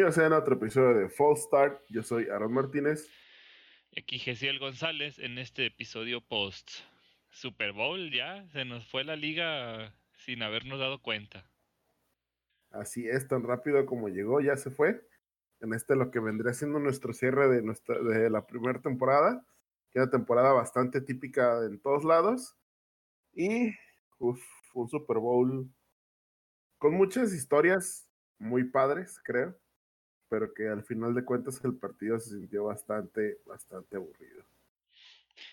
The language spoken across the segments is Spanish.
Bienvenidos a otro episodio de Fall Start. Yo soy Aaron Martínez. Y aquí Gesiel González en este episodio post Super Bowl. Ya se nos fue la liga sin habernos dado cuenta. Así es, tan rápido como llegó, ya se fue. En este lo que vendría siendo nuestro cierre de, nuestra, de la primera temporada, que era una temporada bastante típica en todos lados. Y uf, un Super Bowl con muchas historias muy padres, creo, pero que al final de cuentas el partido se sintió bastante, bastante aburrido.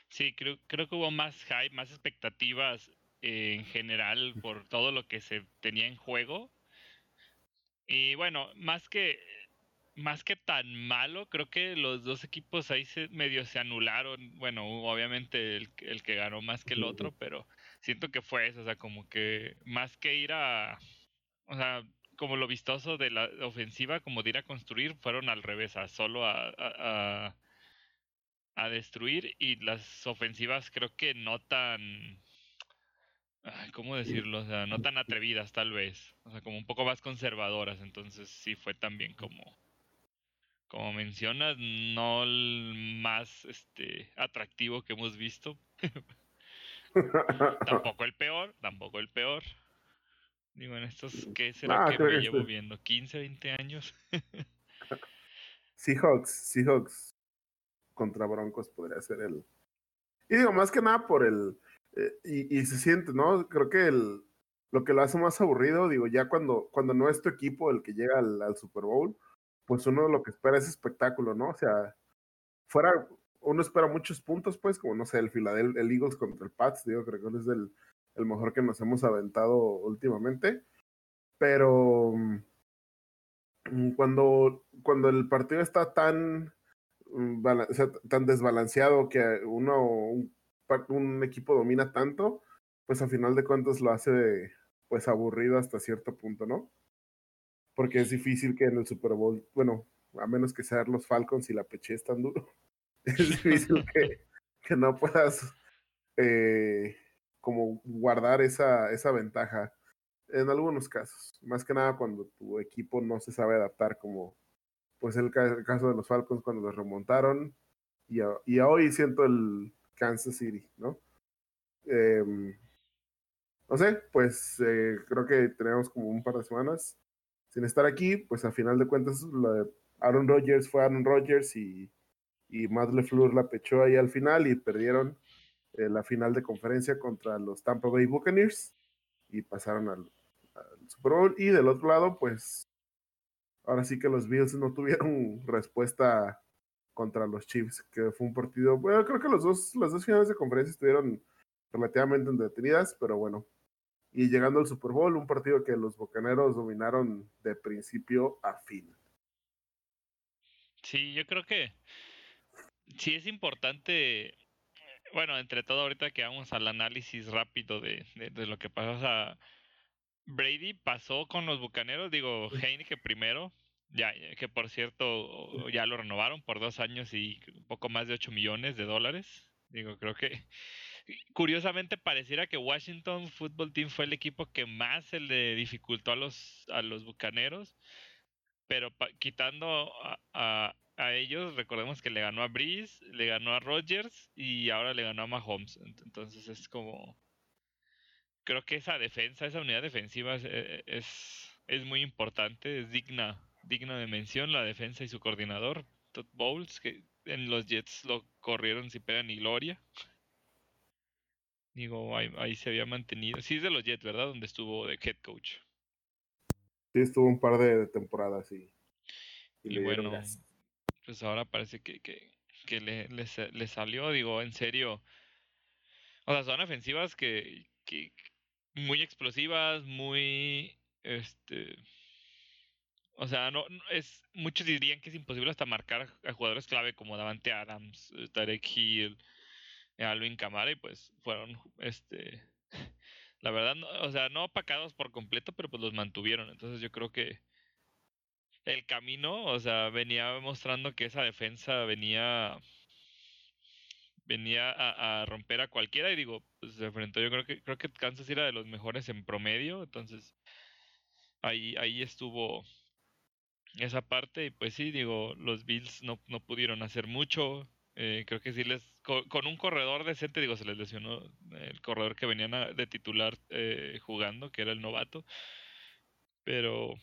Sí, creo, creo que hubo más hype, más expectativas eh, en general por todo lo que se tenía en juego. Y bueno, más que más que tan malo, creo que los dos equipos ahí se medio se anularon. Bueno, obviamente el, el que ganó más que el otro, pero siento que fue eso, o sea, como que más que ir a, o sea, como lo vistoso de la ofensiva, como de ir a construir, fueron al revés, a solo a, a, a destruir y las ofensivas creo que no tan... ¿Cómo decirlo? O sea, no tan atrevidas tal vez. O sea, como un poco más conservadoras. Entonces sí fue también como... Como mencionas, no el más este, atractivo que hemos visto. tampoco el peor, tampoco el peor. Digo, en estos, ¿qué será ah, que me llevo viendo? ¿15, 20 años? Seahawks, Seahawks contra Broncos podría ser el. Y digo, más que nada por el. Eh, y, se siente, ¿no? Creo que el, lo que lo hace más aburrido, digo, ya cuando, cuando no es tu equipo el que llega al, Super Bowl, pues uno lo que espera es espectáculo, ¿no? O sea, fuera, uno espera muchos puntos, pues, como no sé, el Philadelphia, el Eagles contra el Pats, digo, creo que es del el mejor que nos hemos aventado últimamente. Pero mm, cuando, cuando el partido está tan, mm, tan desbalanceado que uno, un, un, equipo domina tanto, pues a final de cuentas lo hace pues aburrido hasta cierto punto, ¿no? Porque es difícil que en el Super Bowl, bueno, a menos que sean los Falcons y la peche es tan duro, es difícil que, que no puedas eh, como guardar esa, esa ventaja en algunos casos. Más que nada cuando tu equipo no se sabe adaptar, como pues el, caso de los Falcons cuando los remontaron. Y, y hoy siento el Kansas City, ¿no? Em, no sé, pues eh, creo que tenemos como un par de semanas sin estar aquí, pues a final de cuentas Aaron Rodgers fue Aaron Rodgers y, y Matt la pechó ahí al final y perdieron eh, la final de conferencia contra los Tampa Bay Buccaneers y pasaron al, Super Bowl. Y del otro lado, pues ahora sí que los Bills no tuvieron respuesta contra los Chiefs, que fue un partido, bueno, creo que los dos, las dos finales de conferencia estuvieron relativamente entretenidas, pero bueno. Y llegando al Super Bowl, un partido que los Bucaneros dominaron de principio a fin. Sí, yo creo que sí es importante bueno, entre todo, ahorita que vamos al análisis rápido de, lo que pasó. O sea, Brady pasó con los bucaneros, digo, que primero, ya, que por cierto ya lo renovaron por dos años y un poco más de 8 millones de dólares. Digo, creo que curiosamente pareciera que Washington Football Team fue el equipo que más se le dificultó a los, a los bucaneros, pero quitando a, a ellos, recordemos que le ganó a Breeze, le ganó a Rodgers y ahora le ganó a Mahomes. Entonces es como. Creo que esa defensa, esa unidad defensiva es, eh, es, muy importante, es digna, digna de mención la defensa y su coordinador, Todd Bowles, que en los Jets lo corrieron sin pena ni gloria. Digo, ahí, se había mantenido. Sí, es de los Jets, ¿verdad? Donde estuvo de head coach. Sí, estuvo un par de temporadas y, y, bueno, pues ahora parece que, que, le, le, salió, digo, en serio. O sea, son ofensivas que, que muy explosivas, muy este o sea, no, es muchos dirían que es imposible hasta marcar a jugadores clave como Davante Adams, eh, Tarek Hill, Alvin Kamara y pues fueron este la verdad, o sea, no apacados por completo, pero pues los mantuvieron. Entonces yo creo que el camino, o sea, venía mostrando que esa defensa venía venía a, romper a cualquiera y digo, pues se enfrentó, yo creo que creo que Kansas era de los mejores en promedio, entonces ahí ahí estuvo esa parte. Y pues sí, digo, los Bills no, no pudieron hacer mucho. Eh, creo que sí les. Con, un corredor decente, digo, se les lesionó el corredor que venían de titular eh, jugando, que era el novato. Pero,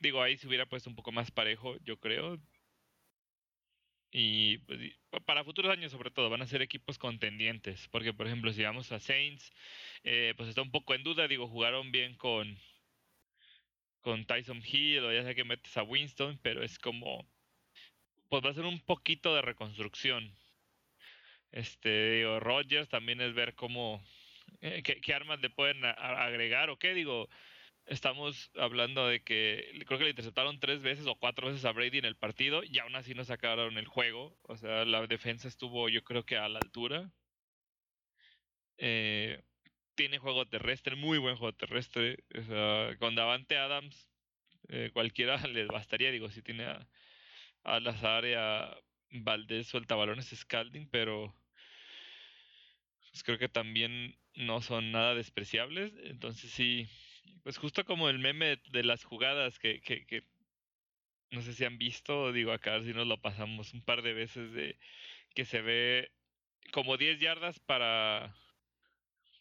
digo, ahí se hubiera puesto un poco más parejo, yo creo. Y pues, para futuros años, sobre todo, van a ser equipos contendientes. Porque, por ejemplo, si vamos a Saints, eh, pues está un poco en duda. Digo, jugaron bien con, con Tyson Hill o ya sea que metes a Winston, pero es como, pues va a ser un poquito de reconstrucción. Este, digo, Rogers también es ver cómo, eh, qué, armas le pueden agregar o qué, digo, estamos hablando de que creo que le interceptaron tres veces o cuatro veces a Brady en el partido y aún así no sacaron el juego, o sea, la defensa estuvo yo creo que a la altura. Eh, tiene juego terrestre, muy buen juego terrestre. O sea, con Davante Adams, eh, cualquiera les bastaría. Digo, si tiene a, a Lazar y a Valdés suelta balones Scalding, pero pues creo que también no son nada despreciables. Entonces sí, pues justo como el meme de las jugadas que, que, que no sé si han visto, digo acá si nos lo pasamos un par de veces de que se ve como 10 yardas para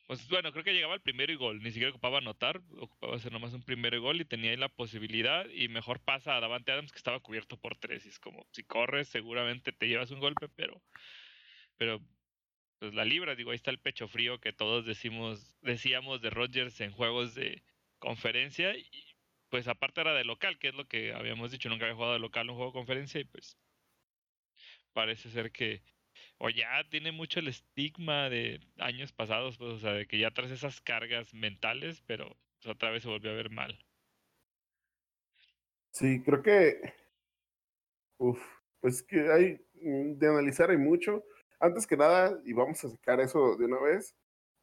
pues bueno, creo que llegaba al primero y gol, ni siquiera ocupaba anotar, ocupaba hacer nomás un primero y gol y tenía ahí la posibilidad y mejor pasa a Davante Adams que estaba cubierto por tres y es como, si corres seguramente te llevas un golpe, pero, pero pues la libra, digo, ahí está el pecho frío que todos decimos, decíamos de Rodgers en juegos de conferencia y pues aparte era de local, que es lo que habíamos dicho, nunca había jugado de local un juego de conferencia y pues parece ser que o ya tiene mucho el estigma de años pasados, pues, o sea, de que ya traes esas cargas mentales, pero pues, otra vez se volvió a ver mal. Sí, creo que. Uf, pues que hay. De analizar hay mucho. Antes que nada, y vamos a sacar eso de una vez,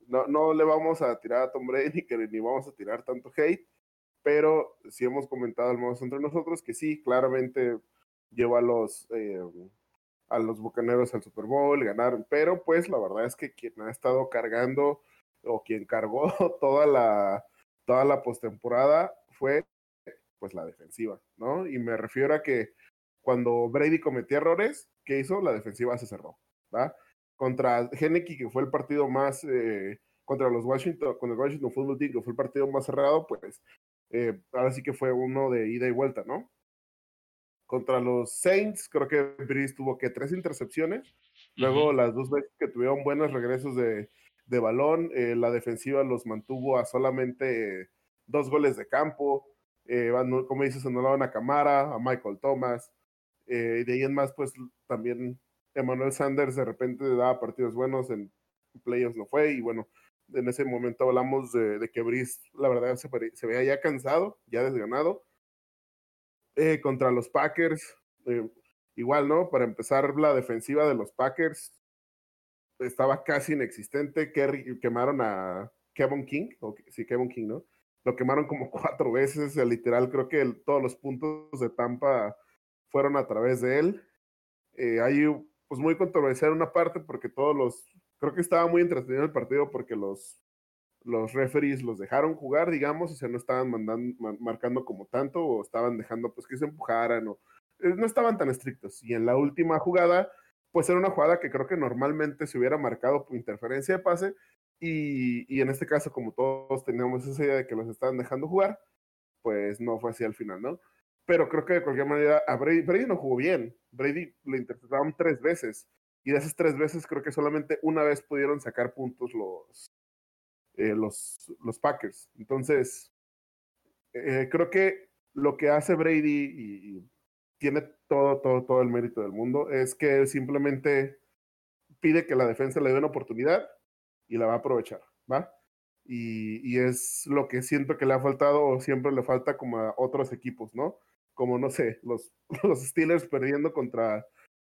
no, no le vamos a tirar a Tom Brady ni, ni vamos a tirar tanto hate, pero sí hemos comentado al menos entre nosotros que sí, claramente lleva los. Eh, a los Bucaneros al Super Bowl, ganaron, pero pues la verdad es que quien ha estado cargando o quien cargó toda la, toda la postemporada fue pues la defensiva, ¿no? Y me refiero a que cuando Brady cometió errores, ¿qué hizo? La defensiva se cerró, ¿va? Contra Henneke, que fue el partido más, eh, contra los Washington, con el Washington Football Team, que fue el partido más cerrado, pues eh, ahora sí que fue uno de ida y vuelta, ¿no? Contra los Saints, creo que Breeze tuvo que tres intercepciones. Luego, las dos veces que tuvieron buenos regresos de, de balón, eh, la defensiva los mantuvo a solamente dos goles de campo. Eh, como dices, anulaban a Camara, a Michael Thomas. Y de ahí en más, pues también Emmanuel Sanders de repente daba partidos buenos, en playoffs no fue. Y bueno, en ese momento hablamos de, que Breeze, la verdad, se, veía ya cansado, ya desganado eh, contra los Packers. Eh, igual, ¿no? Para empezar, la defensiva de los Packers estaba casi inexistente. quemaron a Kevin King, sí, Kevin King, ¿no? Lo quemaron como cuatro veces, literal, creo que todos los puntos de Tampa fueron a través de él. Eh, ahí, pues muy controversial una parte porque todos los, creo que estaba muy entretenido el partido porque los los referees los dejaron jugar, digamos, o sea, no estaban mandando, marcando como tanto, o estaban dejando pues que se empujaran, o eh, no estaban tan estrictos. Y en la última jugada, pues era una jugada que creo que normalmente se hubiera marcado por interferencia de pase, y, y en este caso, como todos teníamos esa idea de que los estaban dejando jugar, pues no fue así al final, ¿no? Pero creo que de cualquier manera, a Brady, Brady no jugó bien. Brady lo interpretaron tres veces. Y de esas tres veces creo que solamente una vez pudieron sacar puntos los, eh, los, los Packers. Entonces, eh, creo que lo que hace Brady y, tiene todo, todo, todo el mérito del mundo es que simplemente pide que la defensa le dé una oportunidad y la va a aprovechar, ¿va? Y, y, es lo que siento que le ha faltado o siempre le falta como a otros equipos, ¿no? Como, no sé, los, los Steelers perdiendo contra,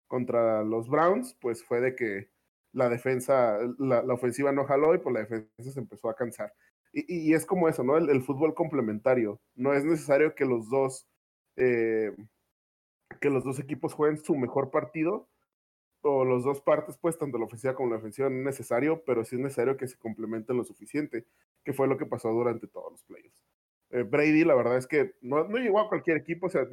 contra los Browns, pues fue de que la defensa, la, ofensiva no jaló y por pues, la defensa se empezó a cansar. Y, es como eso, ¿no? El, fútbol complementario. No es necesario que los dos, eh, que los dos equipos jueguen su mejor partido, o los dos partes, pues, tanto la ofensiva como la ofensiva no es necesario, pero sí es necesario que se complementen lo suficiente, que fue lo que pasó durante todos los playoffs. Eh, Brady, la verdad es que no, llegó a cualquier equipo, o sea,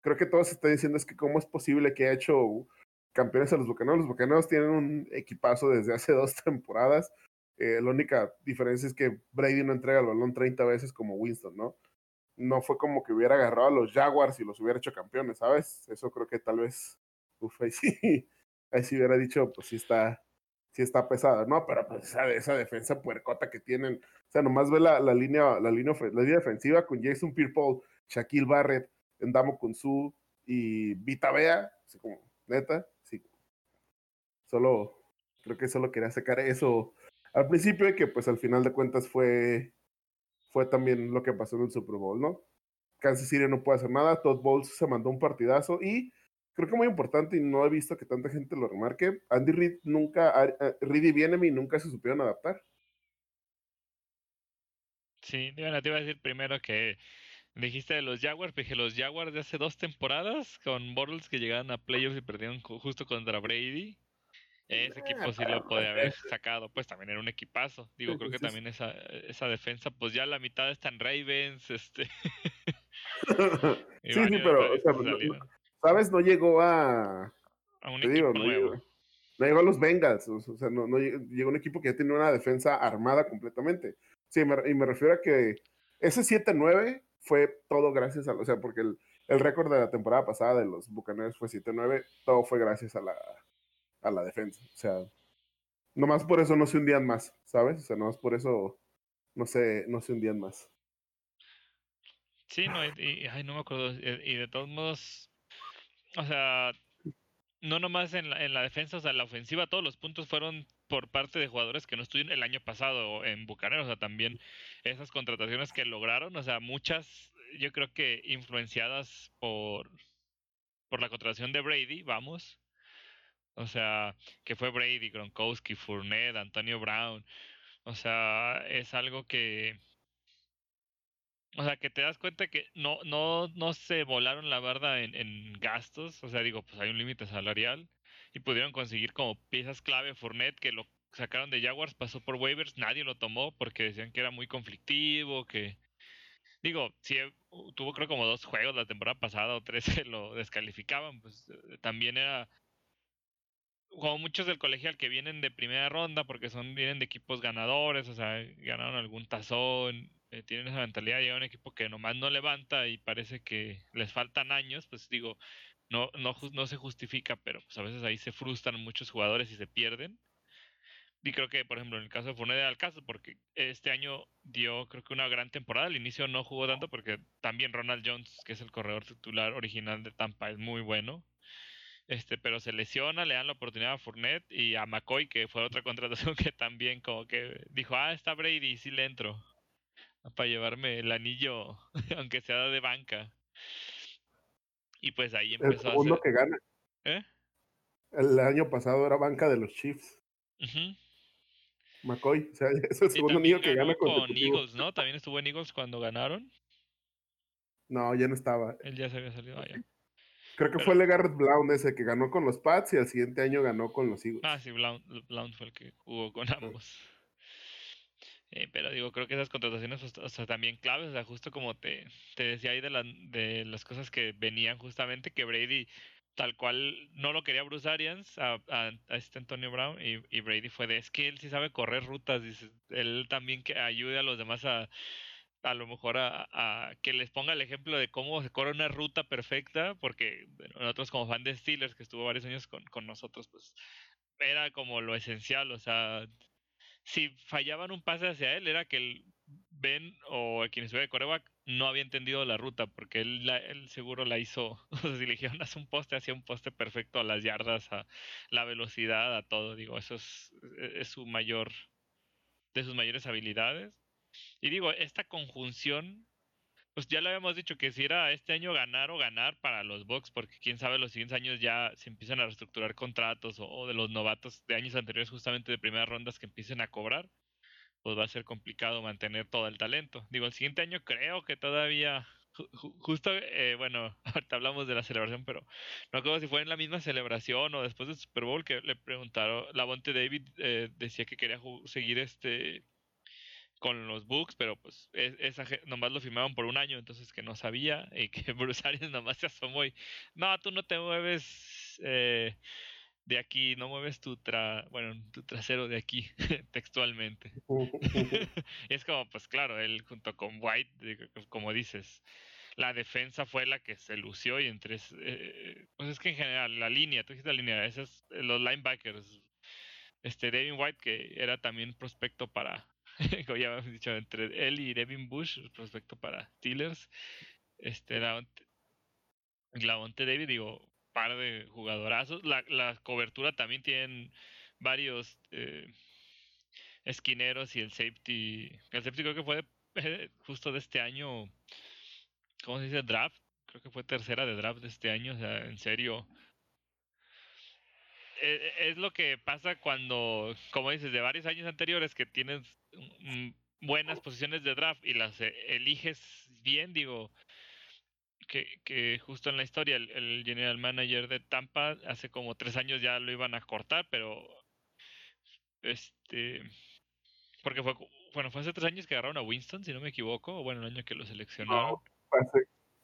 creo que todos están diciendo es que cómo es posible que ha hecho campeones a los Bucaneros. Los Bucaneros tienen un equipazo desde hace dos temporadas. Eh, la única diferencia es que Brady no entrega el balón 30 veces como Winston, ¿no? No fue como que hubiera agarrado a los Jaguars y los hubiera hecho campeones, ¿sabes? Eso creo que tal vez, uf, ahí sí, ahí sí hubiera dicho, pues sí está, sí está pesada, ¿no? Pero pues esa, esa defensa puercota que tienen, o sea, nomás ve la, la línea, la línea, la línea defensiva con Jason Pierre-Paul, Shaquille Barrett, Endamo Kunsu y Vita Bea, así como, neta, sí. Solo, creo que solo quería sacar eso al principio y que pues al final de cuentas fue, fue también lo que pasó en el Super Bowl, ¿no? Kansas City no puede hacer nada, Todd Bowles se mandó un partidazo y creo que muy importante y no he visto que tanta gente lo remarque, Andy Reid nunca, Reid y Bienemy nunca se supieron adaptar. Sí, te iba a decir primero que dijiste de los Jaguars, dije los Jaguars de hace dos temporadas con Bortles que llegaron a playoffs y perdieron justo contra Brady. Ese equipo sí lo podía haber sacado, pues también era un equipazo. Digo, creo que también esa, esa defensa, pues ya la mitad están Ravens, este. sí, sí, pero, ¿sabes? No llegó a. A un equipo nuevo. No llegó, a los Bengals, o sea, no, no llegó, un equipo que ya tiene una defensa armada completamente. Sí, y me refiero a que ese 7-9 fue todo gracias a, o sea, porque el, el récord de la temporada pasada de los Bucaneros fue 7-9, todo fue gracias a la, a la defensa. O sea, nomás por eso no se hundían más, ¿sabes? O sea, nomás por eso no se, no se hundían más. Sí, no, y, ay, no me acuerdo. Y de todos modos, o sea, no nomás en la, en la defensa, o sea, la ofensiva, todos los puntos fueron por parte de jugadores que no estuvieron el año pasado en Bucaneros, o sea, también esas contrataciones que lograron, o sea, muchas, yo creo que influenciadas por, por la contratación de Brady, vamos, o sea, que fue Brady, Gronkowski, Fournette, Antonio Brown. O sea, es algo que... O sea, que te das cuenta que no, no, no se volaron la barda en, en gastos. O sea, digo, pues hay un límite salarial. Y pudieron conseguir como piezas clave Fournette que lo sacaron de Jaguars, pasó por waivers, nadie lo tomó porque decían que era muy conflictivo, que... Digo, si tuvo creo como dos juegos la temporada pasada o tres que lo descalificaban, pues eh, también era como muchos del colegial que vienen de primera ronda porque son vienen de equipos ganadores, o sea, ganaron algún tazón, eh, tienen esa mentalidad, llega un equipo que nomás no levanta y parece que les faltan años, pues digo, no, no, no se justifica, pero pues a veces ahí se frustran muchos jugadores y se pierden. Y creo que, por ejemplo, en el caso de Fournette al caso, porque este año dio, creo que una gran temporada. Al inicio no jugó tanto porque también Ronald Jones, que es el corredor titular original de Tampa, es muy bueno. Este, pero se lesiona, le dan la oportunidad a Fournette y a McCoy, que fue otra contratación que también como que dijo, ah, está Brady, sí le entro. Para llevarme el anillo, aunque sea de banca. Y pues ahí empezó el segundo que gana. ¿Eh? El año pasado era banca de los Chiefs. McCoy, o sea, es el segundo niño que gana con Eagles, ¿no? También estuvo en Eagles cuando ganaron. No, ya no estaba. Él ya se había salido allá. Creo que fue Legarrette Blount ese que ganó con los Pats y al siguiente año ganó con los Eagles. Ah, sí, Blount, fue el que jugó con ambos. Eh, pero digo, creo que esas contrataciones o también claves, o sea, justo como te, decía ahí de, la, de las cosas que venían justamente, que Brady tal cual no lo quería Bruce Arians a, este Antonio Brown y, Brady fue de, es que él sí sabe correr rutas, dice, él también que ayude a los demás a, a lo mejor a, que les ponga el ejemplo de cómo se corre una ruta perfecta, porque nosotros como fan de Steelers, que estuvo varios años con nosotros, pues era como lo esencial, o sea, si fallaban un pase hacia él, era que el Ben o quien estuviera de coreback no había entendido la ruta, porque él, seguro la hizo, o sea, si le dijeron un poste, hacía un poste perfecto a las yardas, a la velocidad, a todo, digo, eso es, es su mayor, de sus mayores habilidades. Y digo, esta conjunción, pues ya lo habíamos dicho que si era este año ganar o ganar para los Bucks, porque quién sabe los siguientes años ya se empiezan a reestructurar contratos o, de los novatos de años anteriores justamente de primeras rondas que empiecen a cobrar, pues va a ser complicado mantener todo el talento. Digo, el siguiente año creo que todavía justo, eh, bueno, ahorita hablamos de la celebración, pero no creo si fue en la misma celebración o después del Super Bowl que le preguntaron, la Bonte David eh, decía que quería seguir este con los Bucks, pero pues esa nomás lo firmaron por un año, entonces que no sabía y que Bruce Arians nomás se asomó y no, tú no te mueves eh, de aquí, no mueves tu tra bueno, tu trasero de aquí, textualmente. es como, pues claro, él junto con White, como dices, la defensa fue la que se lució y entre eh, pues es que en general la línea, tú dijiste la línea, esos los linebackers, este Devin White que era también prospecto para como ya habíamos dicho entre él y Devin Bush, prospecto para Steelers, este la Lavonte David, digo, par de jugadorazos. La, la cobertura también tienen varios eh, esquineros y el safety. El safety creo que fue eh, justo de este año. ¿Cómo se dice? Draft. Creo que fue tercera de draft de este año. O sea, en serio. E, e, es lo que pasa cuando, como dices, de varios años anteriores que tienes buenas posiciones de draft y las eh, eliges bien, digo, que, que justo en la historia el, general manager de Tampa hace como tres años ya lo iban a cortar, pero este porque fue bueno fue hace tres años que agarraron a Winston si no me equivoco o bueno el año que lo seleccionaron.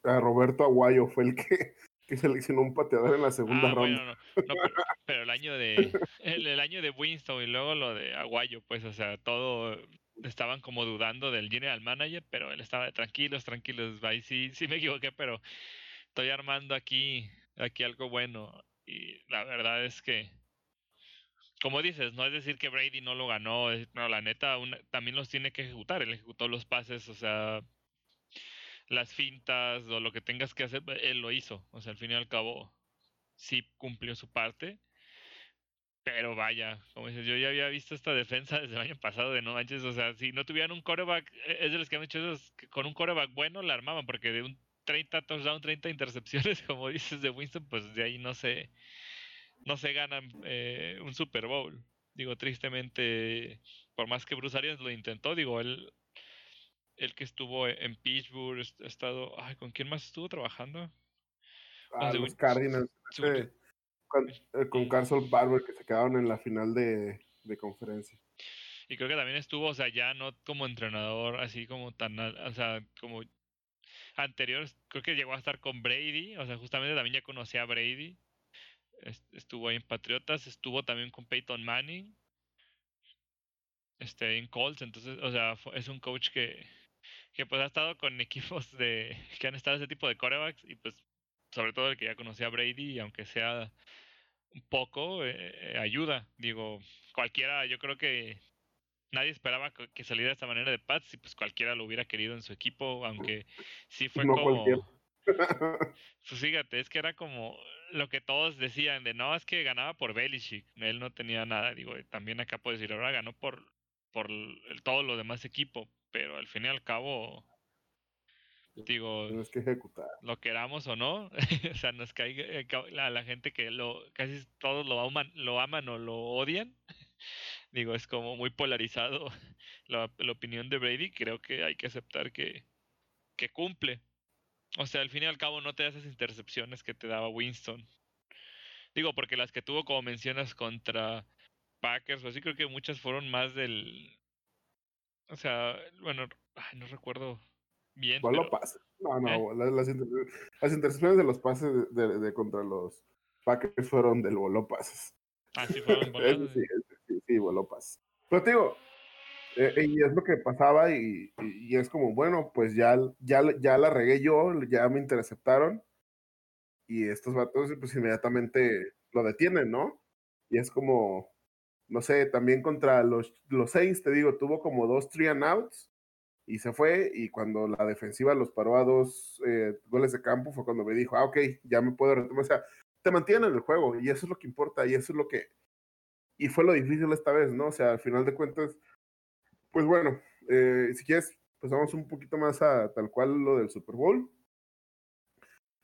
A Roberto Aguayo fue el que, que seleccionó un pateador en la segunda ah, ronda no, pero, el año de el, el, año de Winston y luego lo de Aguayo pues o sea todo estaban como dudando del general manager, pero él estaba tranquilos, tranquilos, ahí sí, sí me equivoqué, pero estoy armando aquí, aquí algo bueno. Y la verdad es que, como dices, no es decir que Brady no lo ganó, no, la neta, también los tiene que ejecutar, él ejecutó los pases, o sea, las fintas o lo que tengas que hacer, él lo hizo, o sea, al fin y al cabo, sí cumplió su parte pero vaya, como dices, yo ya había visto esta defensa desde el año pasado de no manches. O sea, si no tuvieran un coreback, e, es de los que han hecho que con un coreback bueno la armaban, porque de un 30 touchdown, 30 intercepciones, como dices de Winston, pues de ahí no se, no se ganan eh, un Super Bowl. Digo, tristemente, por más que Bruce Arians lo intentó, digo, él, el que estuvo en Pittsburgh, ha estado, ay, ¿con quién más estuvo trabajando? Ah, los Cardinals con, eh, con Carson Barber que se quedaron en la final de, conferencia. Y creo que también estuvo, o sea, ya no como entrenador, así como tan, o sea, como anterior, creo que llegó a estar con Brady, o sea, justamente también ya conocía a Brady. Estuvo ahí en Patriotas, estuvo también con Peyton Manning, este, en Colts, entonces, o sea, es un coach que, que pues ha estado con equipos de que han estado ese tipo de corebacks y pues sobre todo el que ya conocía a Brady, aunque sea un poco, eh, ayuda. Digo, cualquiera, yo creo que nadie esperaba que saliera de esta manera de Pats y pues cualquiera lo hubiera querido en su equipo, aunque sí fue como... Pues fíjate, es que era como lo que todos decían de no, es que ganaba por Belichick, él no tenía nada, digo, también acá puedes decir, ahora ganó por, por el, todo lo demás equipo, pero al fin y al cabo Digo, Tienes que ejecutar. Lo queramos o no, o sea, nos cae eh, la, la gente que lo casi todos lo aman, lo aman o lo odian. Digo, es como muy polarizado la, la, opinión de Brady. Creo que hay que aceptar que, que cumple. O sea, al fin y al cabo no te das esas intercepciones que te daba Winston. Digo, porque las que tuvo, como mencionas, contra Packers, o así creo que muchas fueron más del. O sea, bueno, no recuerdo bien. Pero... No, no, ¿Eh? las, las, intercepciones de los pases de, de, contra los Packers fueron del voló pases. Ah, sí, fueron sí, sí, sí, voló pases. Pero te digo, eh, y es lo que pasaba y, y, es como, bueno, pues ya, ya, ya la regué yo, ya me interceptaron y estos vatos pues inmediatamente lo detienen, ¿no? Y es como, no sé, también contra los, los Saints, te digo, tuvo como dos three and outs y se fue y cuando la defensiva los paró a dos eh, goles de campo fue cuando me dijo, ah, ok, ya me puedo retomar. O sea, te mantienen en el juego y eso es lo que importa y eso es lo que... Y fue lo difícil esta vez, ¿no? O sea, al final de cuentas, pues bueno, eh, si quieres, pues vamos un poquito más a tal cual lo del Super Bowl.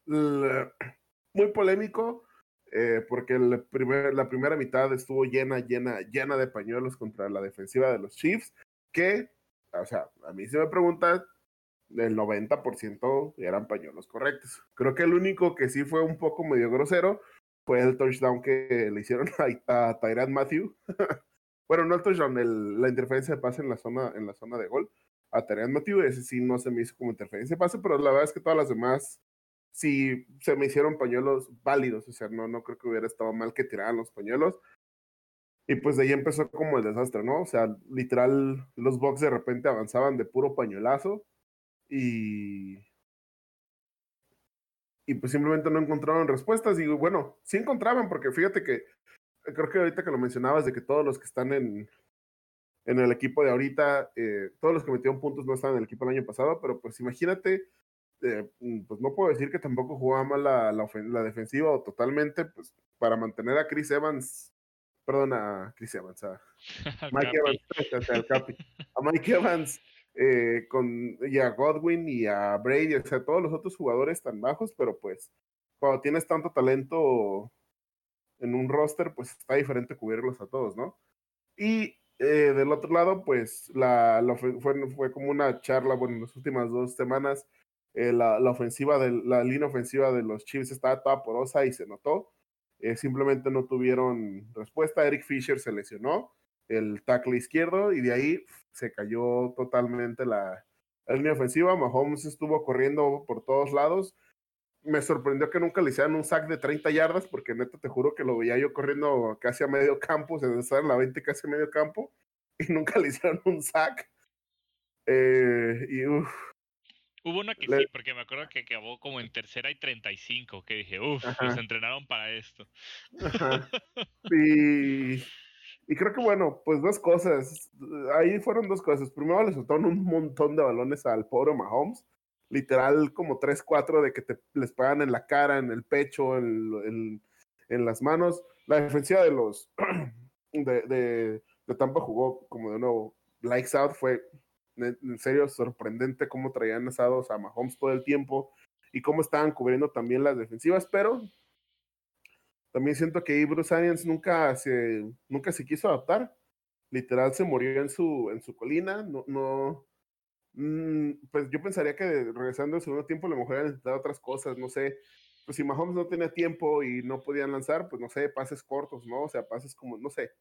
muy polémico, eh, porque el primer, la primera mitad estuvo llena, llena, llena de pañuelos contra la defensiva de los Chiefs, que o sea, a mí se me pregunta, el 90% eran pañuelos correctos. Creo que el único que sí fue un poco medio grosero fue el touchdown que le hicieron a, a Tyrant Matthew. bueno, no el touchdown, la interferencia de pase en la zona, en la zona de gol a Terán Motivo, ese sí no se me hizo como interferencia de pase, pero la verdad es que todas las demás sí se me hicieron pañuelos válidos, o sea, no, no creo que hubiera estado mal que tiraran los pañuelos. Y pues de ahí empezó como el desastre, ¿no? O sea, literal, los Bucks de repente avanzaban de puro pañuelazo y. Y pues simplemente no encontraron respuestas. Y bueno, sí encontraban, porque fíjate que creo que ahorita que lo mencionabas, de que todos los que están en, en el equipo de ahorita, eh, todos los que metieron puntos no estaban en el equipo el año pasado, pero pues imagínate, eh, pues no puedo decir que tampoco jugaba mal la, la, defensiva o totalmente, pues para mantener a Chris Evans, perdón, a Chris Evans, a Mike Evans, a Mike Evans eh, con, y a Godwin y a Brady, o sea, todos los otros jugadores tan bajos, pero pues cuando tienes tanto talento en un roster, pues está diferente cubrirlos a todos, ¿no? Y eh, del otro lado, pues la, fue, fue, como una charla, bueno, en las últimas dos semanas, eh, la, ofensiva de, la línea ofensiva de los Chiefs estaba toda porosa y se notó. Eh, simplemente no tuvieron respuesta. Eric Fisher se lesionó, el tackle izquierdo, y de ahí se cayó totalmente la, línea ofensiva. Mahomes estuvo corriendo por todos lados me sorprendió que nunca le hicieran un sack de 30 yardas, porque neta te juro que lo veía yo corriendo casi a medio campo, se estar en la 20 casi a medio campo, y nunca le hicieron un sack. Eh, y Hubo una que sí, porque me acuerdo que acabó como en tercera y 35, que dije, uff, los entrenaron para esto. Y, y creo que bueno, pues dos cosas. Ahí fueron dos cosas. Primero le soltaron un montón de balones al pobre Mahomes literal como 3, 4 de que te les pegan en la cara, en el pecho, en, en, las manos. La defensiva de los de, de, de, Tampa jugó como de nuevo. Likes out fue en serio sorprendente cómo traían asados a Mahomes todo el tiempo y cómo estaban cubriendo también las defensivas, pero también siento que Bruce Arians nunca se, nunca se quiso adaptar. Literal se murió en su, en su colina, no, no, Mm, pues yo pensaría que regresando al segundo tiempo a lo mejor necesitado otras cosas, no sé. Pues si Mahomes no tenía tiempo y no podían lanzar, pues no sé, pases cortos, ¿no? O sea, pases como, no sé.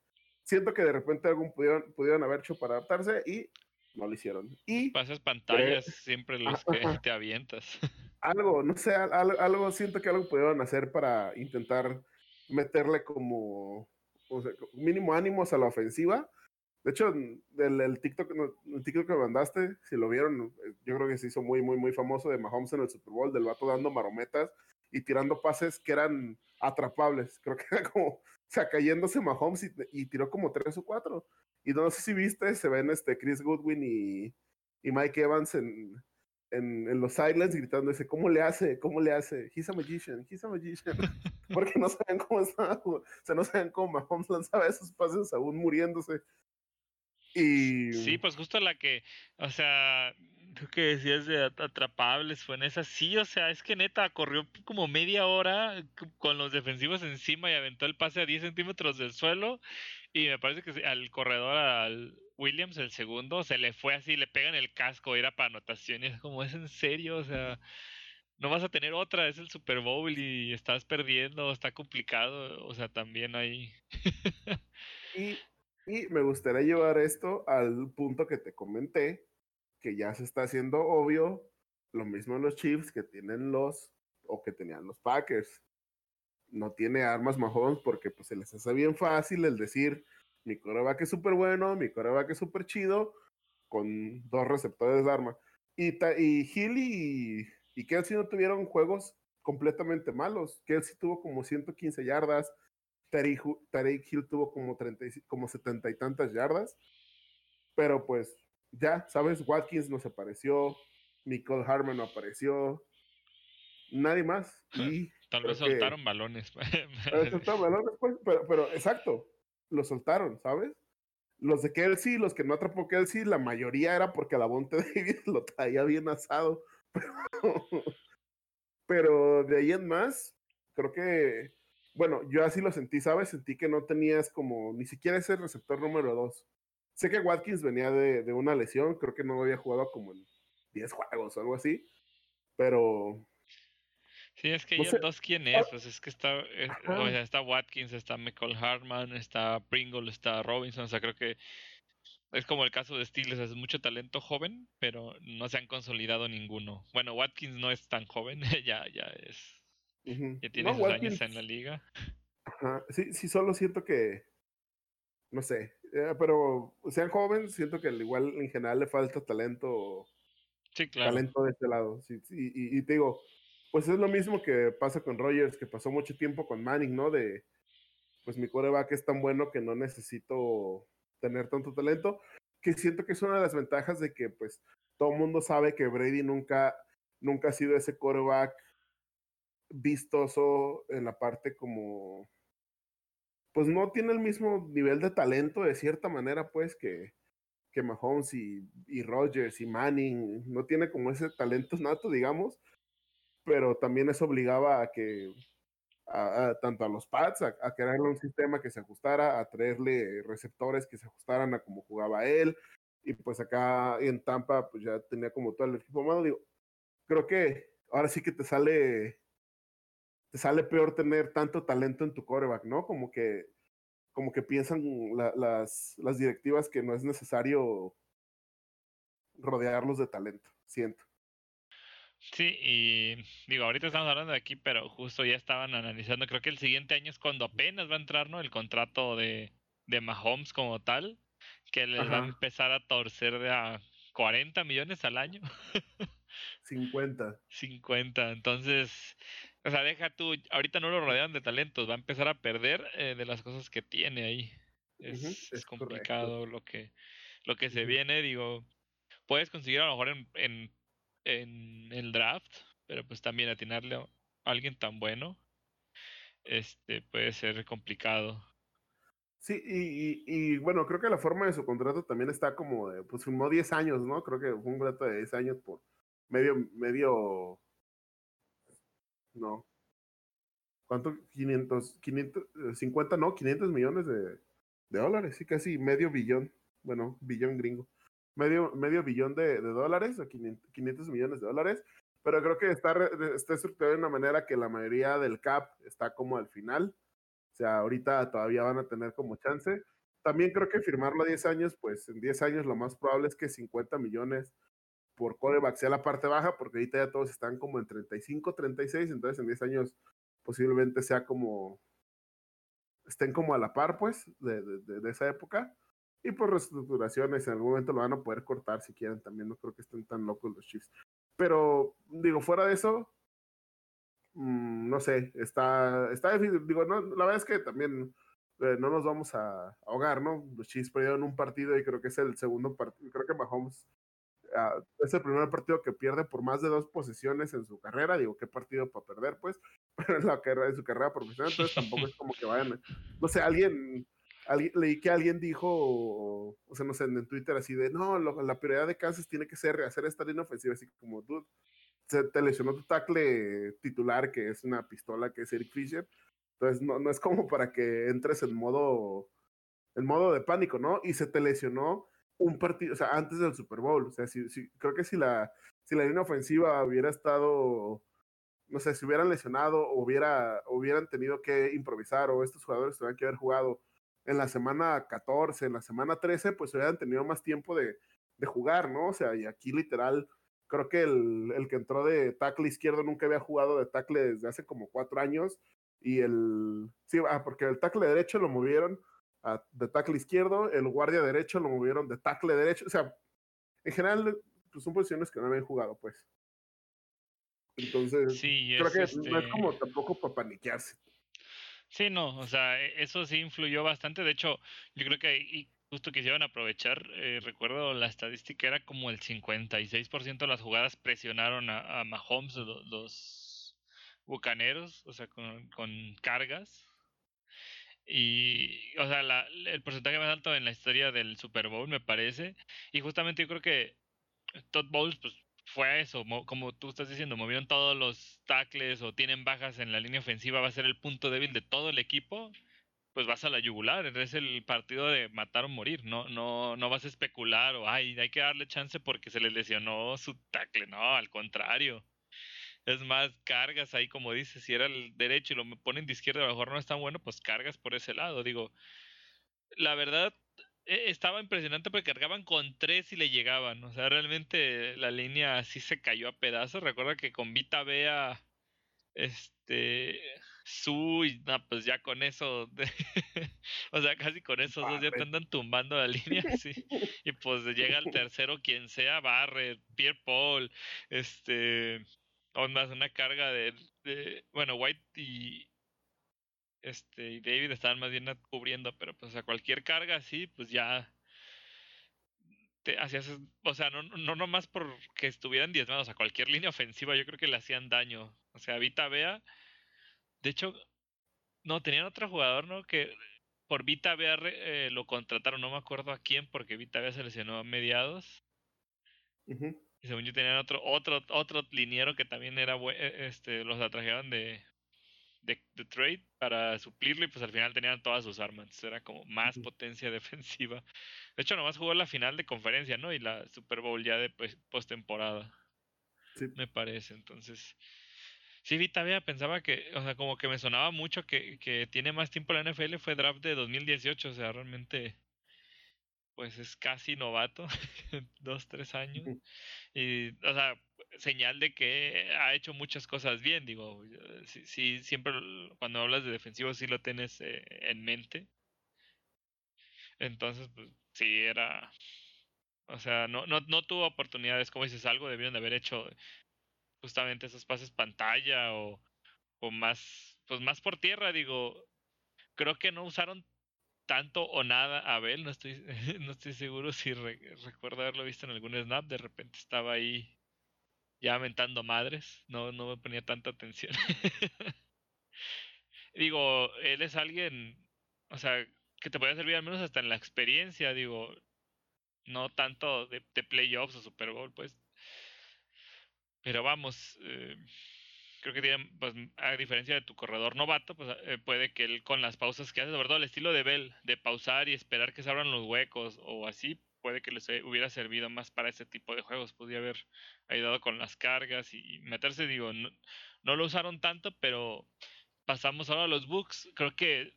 Siento que de repente algún pudieron, pudieron haber hecho para adaptarse y no lo hicieron. Y pases pantallas siempre los que te avientas. Algo, no sé, algo, siento que algo pudieron hacer para intentar meterle como o sea, mínimo ánimos a la ofensiva de hecho, el, el, TikTok, el TikTok que mandaste, si lo vieron, yo creo que se hizo muy, muy, muy famoso de Mahomes en el Super Bowl, del vato dando marometas y tirando pases que eran atrapables. Creo que era como, o sea, cayéndose Mahomes y, tiró como tres o cuatro. Y no sé si viste, se ven este Chris Goodwin y, y Mike Evans en, en, en, los sidelines gritando ese, ¿cómo le hace? ¿Cómo le hace? He's a magician, he's a magician. Porque no saben cómo está, o sea, no saben cómo Mahomes lanzaba esos pases aún muriéndose. Sí, pues justo la que, o sea, tú que decías de atrapables fue en esa, sí, o sea, es que neta corrió como media hora con los defensivos encima y aventó el pase a 10 centímetros del suelo y me parece que al corredor, al Williams, el segundo, se le fue así, le pegan el casco, era para anotaciones, como es en serio, o sea, no vas a tener otra, es el Super Bowl y estás perdiendo, está complicado, o sea, también ahí. y y me gustaría llevar esto al punto que te comenté, que ya se está haciendo obvio, lo mismo en los Chiefs que tienen los, o que tenían los Packers. No tiene armas Mahomes porque pues se les hace bien fácil el decir, mi coreback es súper bueno, mi coreback es súper chido, con dos receptores de arma. Y, y Hill y, y Kelsey no tuvieron juegos completamente malos. Kelsey tuvo como 115 yardas, Tarek Hill tuvo como, 30, como 70 y tantas yardas, pero pues ya, ¿sabes? Watkins no se apareció, Nicole Harmon no apareció, nadie más. Y Tal vez soltaron balones. soltaron balones, pues, pero, pero exacto, lo soltaron, ¿sabes? Los de Kelsey, los que no atrapó Kelsey, la mayoría era porque la Bonte David lo traía bien asado. pero de ahí en más, creo que bueno, yo así lo sentí, ¿sabes? Sentí que no tenías como ni siquiera ese receptor número dos. Sé que Watkins venía de, de una lesión, creo que no había jugado como en 10 juegos o algo así, pero... Sí, es que ya dos quién es, pues es que está, o sea, está Watkins, está Michael Hartman, está Pringle, está Robinson, o sea, creo que es como el caso de Steelers, es mucho talento joven, pero no se han consolidado ninguno. Bueno, Watkins no es tan joven, ya, ya es, ya tiene sus años en la liga. Ajá. Sí, sí, solo siento que, no sé, eh, pero sean jóvenes, siento que igual en general le falta talento, sí, claro. talento de este lado. Sí, y, y, te digo, pues es lo mismo que pasa con Rogers, que pasó mucho tiempo con Manning, ¿no? De, pues mi coreback es tan bueno que no necesito tener tanto talento, que siento que es una de las ventajas de que, pues, todo el mundo sabe que Brady nunca, nunca ha sido ese coreback vistoso en la parte como, pues no tiene el mismo nivel de talento de cierta manera, pues, que, que Mahomes y, y Rogers y Manning, no tiene como ese talento nato, digamos, pero también eso obligaba a que a, tanto a los pads, a, crearle un sistema que se ajustara, a traerle receptores que se ajustaran a cómo jugaba él. Y pues acá en Tampa, pues ya tenía como todo el equipo armado. Digo, creo que ahora sí que te sale, te sale peor tener tanto talento en tu coreback, ¿no? Como que, como que piensan las, las directivas que no es necesario rodearlos de talento, siento. Sí, y digo, ahorita estamos hablando de aquí, pero justo ya estaban analizando, creo que el siguiente año es cuando apenas va a entrar, ¿no? El contrato de, de Mahomes como tal, que les va a empezar a torcer de a 40 millones al año. 50. 50, entonces, o sea, deja tú, ahorita no lo rodean de talentos, va a empezar a perder eh, de las cosas que tiene ahí. Es, es, complicado lo que, lo que se viene, digo, puedes conseguir a lo mejor en, en en el draft, pero pues también atinarle a alguien tan bueno este puede ser complicado. Sí, y, y, bueno, creo que la forma de su contrato también está como, de, pues firmó 10 años, ¿no? Creo que fue un contrato de 10 años por medio, medio, no. ¿Cuánto? 500, 550, no, 500 millones de, de dólares, sí, casi medio billón, bueno, billón gringo medio, medio billón de, dólares o 500 millones de dólares, pero creo que está, está estructurado de una manera que la mayoría del cap está como al final. O sea, ahorita todavía van a tener como chance. También creo que firmarlo a 10 años, pues en 10 años lo más probable es que 50 millones por coreback sea la parte baja, porque ahorita ya todos están como en 35, 36, entonces en 10 años posiblemente sea como, estén como a la par, pues, de, de, de esa época. Y por reestructuraciones, en algún momento lo van a poder cortar si quieren. También no creo que estén tan locos los Chiefs. Pero, digo, fuera de eso, mmm, no sé, está, está difícil. Digo, no, la verdad es que también eh, no nos vamos a ahogar, ¿no? Los Chiefs perdieron un partido y creo que es el segundo partido. Creo que Mahomes uh, es el primer partido que pierde por más de dos posesiones en su carrera. Digo, ¿qué partido para perder? Pues, pero en la carrera de su carrera profesional. Entonces tampoco es como que vayan, no sé, alguien leí que alguien dijo, o, sea, no sé, en, Twitter así de, no, la prioridad de Kansas tiene que ser hacer esta línea ofensiva, así como, tú se te lesionó tu tackle titular, que es una pistola, que es Eric Fisher, entonces no, no es como para que entres en modo, en modo de pánico, ¿no? Y se te lesionó un partido, o sea, antes del Super Bowl, o sea, si, si, creo que si la, si la línea ofensiva hubiera estado no sé, si hubieran lesionado o hubiera, hubieran tenido que improvisar o estos jugadores tuvieran que haber jugado en la semana 14, en la semana 13, pues hubieran tenido más tiempo de, de jugar, ¿no? O sea, y aquí literal, creo que el, el, que entró de tackle izquierdo nunca había jugado de tackle desde hace como cuatro años. Y el, sí, ah, porque el tackle derecho lo movieron a, de tackle izquierdo, el guardia derecho lo movieron de tackle derecho. O sea, en general, pues son posiciones que no habían jugado, pues. Entonces, creo que no es este como tampoco para paniquearse. Sí, no, o sea, e, eso sí influyó bastante. De hecho, yo creo que justo quisieron aprovechar, eh, recuerdo la estadística era como el 56% de las jugadas presionaron a, a Mahomes, los, bucaneros, o sea, con, con cargas. Y, o sea, la, el porcentaje más alto en la historia del Super Bowl, me parece. Y justamente yo creo que Todd Bowles, pues fue eso, como tú estás diciendo, movieron todos los tackles o tienen bajas en la línea ofensiva, va a ser el punto débil de todo el equipo, pues vas a la yugular, es el partido de matar o morir, no, no, no vas a especular o ay, hay que darle chance porque se le lesionó su tackle, no, al contrario. Es más, cargas ahí, como dices, si era el derecho y lo ponen de izquierda, a lo mejor no es tan bueno, pues cargas por ese lado. Digo, la verdad, estaba impresionante porque cargaban con tres y le llegaban. O sea, realmente la línea así se cayó a pedazos. Recuerda que con Vita Bea, este, Su y pues ya con eso, o sea, casi con esos dos ya te andan tumbando la línea, sí. Y pues llega el tercero, quien sea, Barret, Pierre Paul, este, más una carga de, de, bueno, White y, este, y David estaban más bien cubriendo, pero pues a cualquier carga así, pues ya te hacías, o sea, no, no nomás porque estuvieran diezmados, a cualquier línea ofensiva yo creo que le hacían daño. O sea, Vita Bea, de hecho, no, tenían otro jugador, ¿no? Que por Vita Bea eh, lo contrataron, no me acuerdo a quién, porque Vita Bea se lesionó a mediados. Y según yo tenían otro, otro, otro liniero que también era, e, este, los atrajeron de, de, trade para suplirlo y pues al final tenían todas sus armas. Era como más potencia defensiva. De hecho, nomás jugó la final de conferencia, ¿no? Y la Super Bowl ya de pues, postemporada. Sí. Me parece. Entonces, sí, Vita Vea pensaba que, o sea, como que me sonaba mucho que, que tiene más tiempo la NFL. Fue draft de 2018, o sea, realmente pues es casi novato, dos, tres años. Y, o sea, señal de que ha hecho muchas cosas bien, digo, sí, siempre cuando hablas de defensivo sí lo tienes eh, en mente. Entonces, pues sí, era, o sea, no, no, no tuvo oportunidades, como dices, algo debieron de haber hecho justamente esos pases pantalla o, o más, pues más por tierra, digo, creo que no usaron tanto o nada a Abel, no estoy, no estoy seguro si recuerdo haberlo visto en algún snap, de repente estaba ahí ya aventando madres, no, no me ponía tanta atención. digo, él es alguien, o sea, que te puede servir al menos hasta en la experiencia, digo, no tanto de, playoffs o Super Bowl, pues. Pero vamos, eh, creo que tiene, pues, a diferencia de tu corredor novato, pues eh, puede que él con las pausas que hace, sobre todo el estilo de Bell, de pausar y esperar que se abran los huecos o así, puede que les hubiera servido más para ese tipo de juegos. Podría haber ayudado con las cargas y meterse, digo, no, lo usaron tanto, pero pasamos ahora a los books. Creo que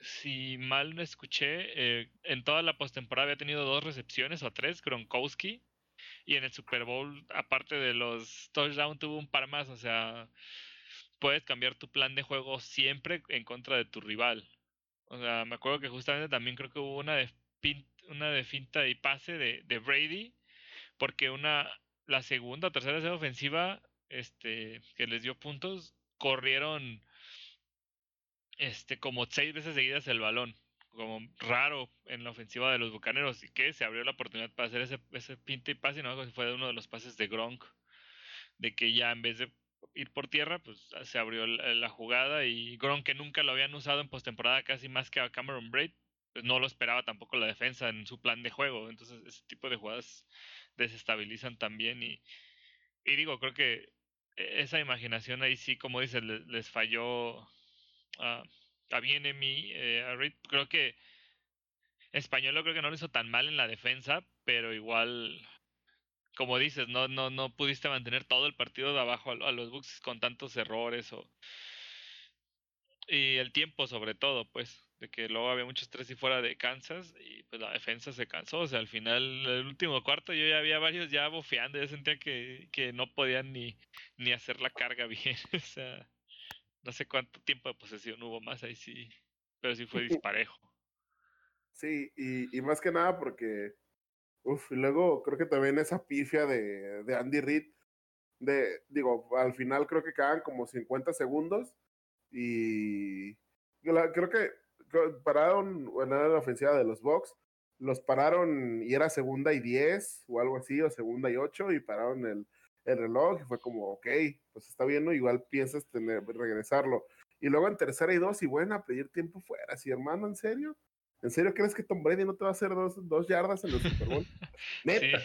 si mal no escuché, eh, en toda la postemporada había tenido dos recepciones o tres, Gronkowski. Y en el Super Bowl, aparte de los touchdowns, tuvo un par más. O sea, puedes cambiar tu plan de juego siempre en contra de tu rival. O sea, me acuerdo que justamente también creo que hubo una de una de finta y pase de, de Brady, porque una la segunda tercera serie ofensiva este que les dio puntos corrieron este como seis veces seguidas el balón como raro en la ofensiva de los bucaneros y que se abrió la oportunidad para hacer ese, ese pinta y pase no fue uno de los pases de Gronk de que ya en vez de ir por tierra pues se abrió la, la jugada y Gronk que nunca lo habían usado en postemporada casi más que a Cameron Braid no lo esperaba tampoco la defensa en su plan de juego. Entonces, ese tipo de jugadas desestabilizan también. Y, y digo, creo que esa imaginación ahí sí, como dices, les, falló a, Bienemi, eh, a. Creo que Español creo que no lo hizo tan mal en la defensa, pero igual, como dices, no, no, no pudiste mantener todo el partido de abajo a, a los Bucks con tantos errores o y el tiempo sobre todo, pues que luego había mucho estrés y fuera de Kansas y pues la defensa se cansó. O sea, al final, el último cuarto yo ya había varios ya bofeando, yo sentía que, que no podían ni, ni hacer la carga bien. o sea, no sé cuánto tiempo de posesión hubo más ahí sí, pero sí fue disparejo. Sí, y, y más que nada porque, uff, y luego creo que también esa pifia de, de Andy Reid, de, digo, al final creo que quedan como 50 segundos y creo que pararon, bueno, era la ofensiva de los Bucks, los pararon y era segunda y diez o algo así, o segunda y ocho, y pararon el, el reloj y fue como, ok, pues está bien, ¿no? Igual piensas tener, regresarlo. Y luego en tercera y dos, y bueno, a pedir tiempo fuera. Si hermano, ¿en serio? ¿En serio crees que Tom Brady no te va a hacer dos, dos yardas en los Super Bowl? neta,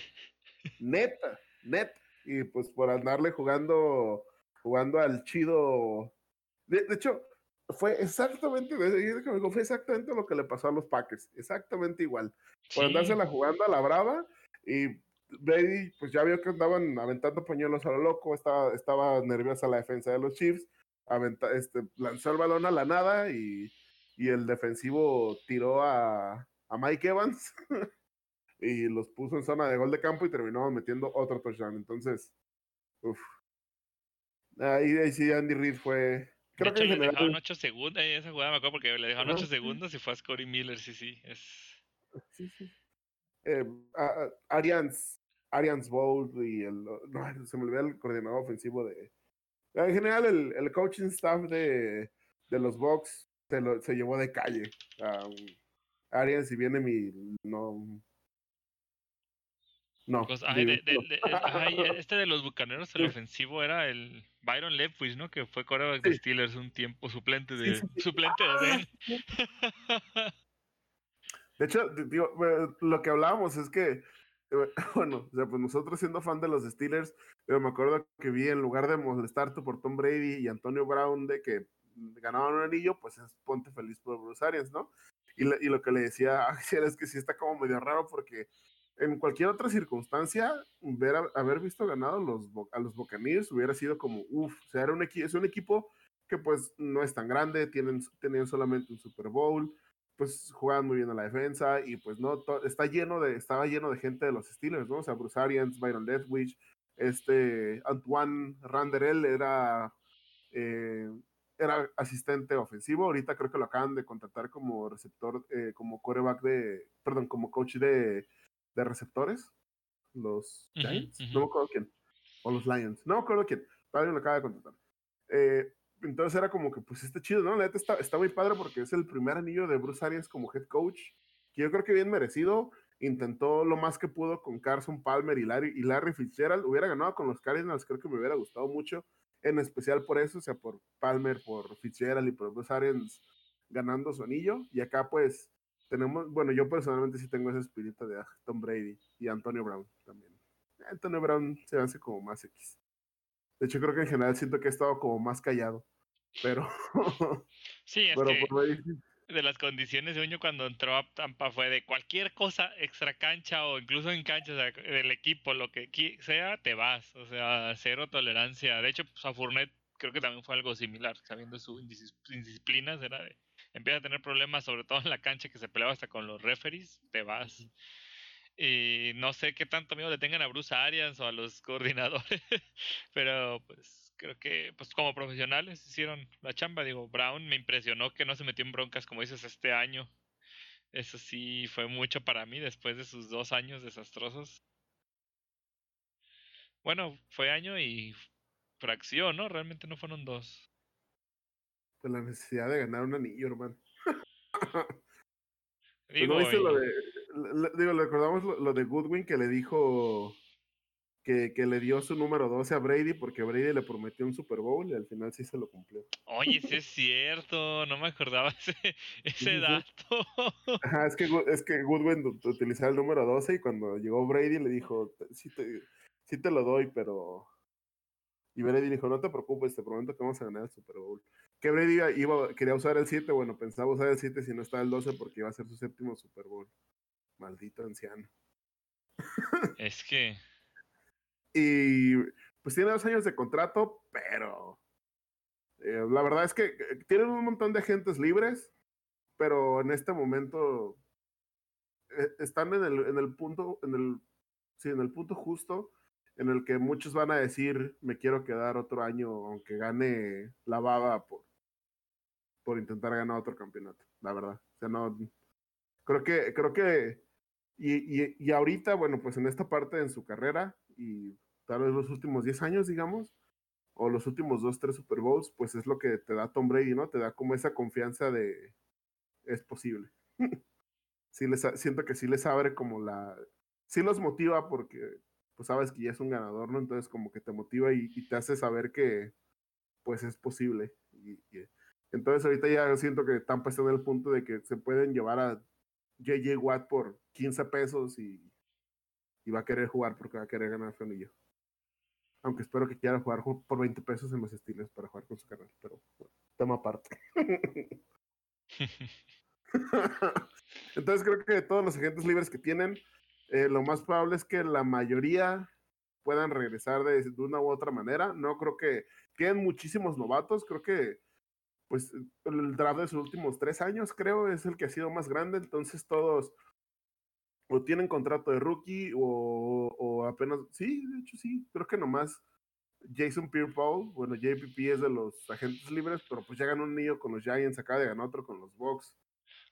neta, neta. Y pues por andarle jugando, jugando al chido. de hecho, fue exactamente, fue exactamente lo que le pasó a los Packers, exactamente igual. Por sí. la jugando a la brava y Brady, pues ya vio que andaban aventando pañuelos a lo loco, estaba, estaba nerviosa la defensa de los Chiefs, aventa, este, lanzó el balón a la nada y, y el defensivo tiró a, a Mike Evans y los puso en zona de gol de campo y terminó metiendo otro touchdown. Entonces, uff. Ahí, ahí sí Andy Reid fue... Creo de hecho, que le dejaron 8 segundos, eh, esa jugada me acuerdo porque le dejaron 8 segundos y fue a Scotty Miller, sí, sí. Es... Sí, sí. Eh, Arians, Arians Bowl y el... No, se me olvidó el coordinador ofensivo de... En general, el, el coaching staff de, de los Bucks se, lo, se llevó de calle. Um, Arians, si viene mi... No, no. Pues, ay, de, de, de, ay, este de los bucaneros, el ofensivo era el Byron Leftwich, ¿no? Que fue quarterback sí. de Steelers un tiempo, suplente de, sí, sí, suplente de Ben. De hecho, digo, lo que hablábamos es que, bueno, o sea, pues nosotros siendo fan de los Steelers, pero me acuerdo que vi en lugar de molestarte por Tom Brady y Antonio Brown de que ganaban un anillo, pues es ponte feliz por Bruce Arians, ¿no? Y, le, y lo que le decía a es que sí está como medio raro porque en cualquier otra circunstancia, ver, haber visto ganado a los Buccaneers hubiera sido como, uff, o sea, era un es un equipo que pues no es tan grande, tienen, tenían solamente un Super Bowl, pues jugaban muy bien a la defensa y pues no, está lleno de, estaba lleno de gente de los Steelers, ¿no? O sea, Bruce Arians, Byron Leftwich, este, Antoine Randerel era, eh, era asistente ofensivo, ahorita creo que lo acaban de contratar como receptor, eh, como coreback de, perdón, como coach de de receptores, los Giants, uh -huh, no me acuerdo quién, o los Lions, no me acuerdo quién, alguien lo acaba de contratar. Eh, entonces era como que, pues, está chido, ¿no? La neta está, está, muy padre porque es el primer anillo de Bruce Arians como head coach, que yo creo que bien merecido. Intentó lo más que pudo con Carson Palmer y Larry, y Larry Fitzgerald. Hubiera ganado con los Cardinals, creo que me hubiera gustado mucho, en especial por eso, o sea, por Palmer, por Fitzgerald y por Bruce Arians ganando su anillo. Y acá, pues, tenemos, bueno, yo personalmente sí tengo ese espíritu de Tom Brady y Antonio Brown también. Antonio Brown se hace como más X. De hecho, creo que en general siento que he estado como más callado. Pero. sí, es pero que de las condiciones de Uño cuando entró a Tampa fue de cualquier cosa extra cancha o incluso en cancha, o sea, del equipo, lo que sea, te vas. O sea, cero tolerancia. De hecho, pues, a Fournette creo que también fue algo similar, sabiendo sus indisciplinas, era de empieza a tener problemas, sobre todo en la cancha que se peleaba hasta con los referees, te vas. Y no sé qué tanto miedo le tengan a Bruce Arians o a los coordinadores, pero pues creo que pues como profesionales hicieron la chamba. Digo, Brown me impresionó que no se metió en broncas como dices este año. Eso sí fue mucho para mí después de sus dos años desastrosos. Bueno, fue año y fracción, ¿no? Realmente no fueron dos pues la necesidad de ganar un anillo, hermano. digo, ¿No viste lo de, le, digo, le recordamos lo, lo, de Goodwin que le dijo que, que, le dio su número 12 a Brady porque Brady le prometió un Super Bowl y al final sí se lo cumplió. Oye, sí es cierto, no me acordaba ese, ese dato. Ajá, es que, es que Goodwin utilizaba el número 12 y cuando llegó Brady le dijo, sí te, sí te lo doy, pero... Y Brady dijo, no te preocupes, te prometo que vamos a ganar el Super Bowl que Brady iba, quería usar el 7, bueno, pensaba usar el 7 si no estaba el 12 porque iba a ser su séptimo Super Bowl. Maldito anciano. Es que. Y pues tiene dos años de contrato, pero eh, la verdad es que eh, tienen un montón de agentes libres, pero en este momento eh, están en el, en el punto, en el, sí, en el punto justo en el que muchos van a decir me quiero quedar otro año aunque gane la baba por por intentar ganar otro campeonato, la verdad. O sea, no, creo que, creo que, y, y, y ahorita, bueno, pues en esta parte en su carrera, y tal vez los últimos 10 años, digamos, o los últimos 2, 3 Super Bowls, pues es lo que te da Tom Brady, ¿no? Te da como esa confianza de, es posible. sí les, siento que sí les abre como la, sí los motiva porque, pues sabes que ya es un ganador, ¿no? Entonces como que te motiva y, y te hace saber que, pues es posible. Y, y, entonces ahorita ya siento que Tampa está en el punto de que se pueden llevar a JJ Watt por 15 pesos y, y va a querer jugar porque va a querer ganar su anillo. Aunque espero que quiera jugar por 20 pesos en los estilos para jugar con su canal, pero bueno, tema aparte. Entonces creo que todos los agentes libres que tienen, Eh, lo más probable es que la mayoría puedan regresar de, de, una u otra manera. No creo que queden muchísimos novatos. Creo que pues el draft de sus últimos tres años, creo, es el que ha sido más grande. Entonces todos o tienen contrato de rookie o, o apenas, sí, de hecho sí, creo que nomás Jason Pierre Paul, bueno, JPP es de los agentes libres, pero pues ya ganó un niño con los Giants, acaba de ganar otro con los Bucks.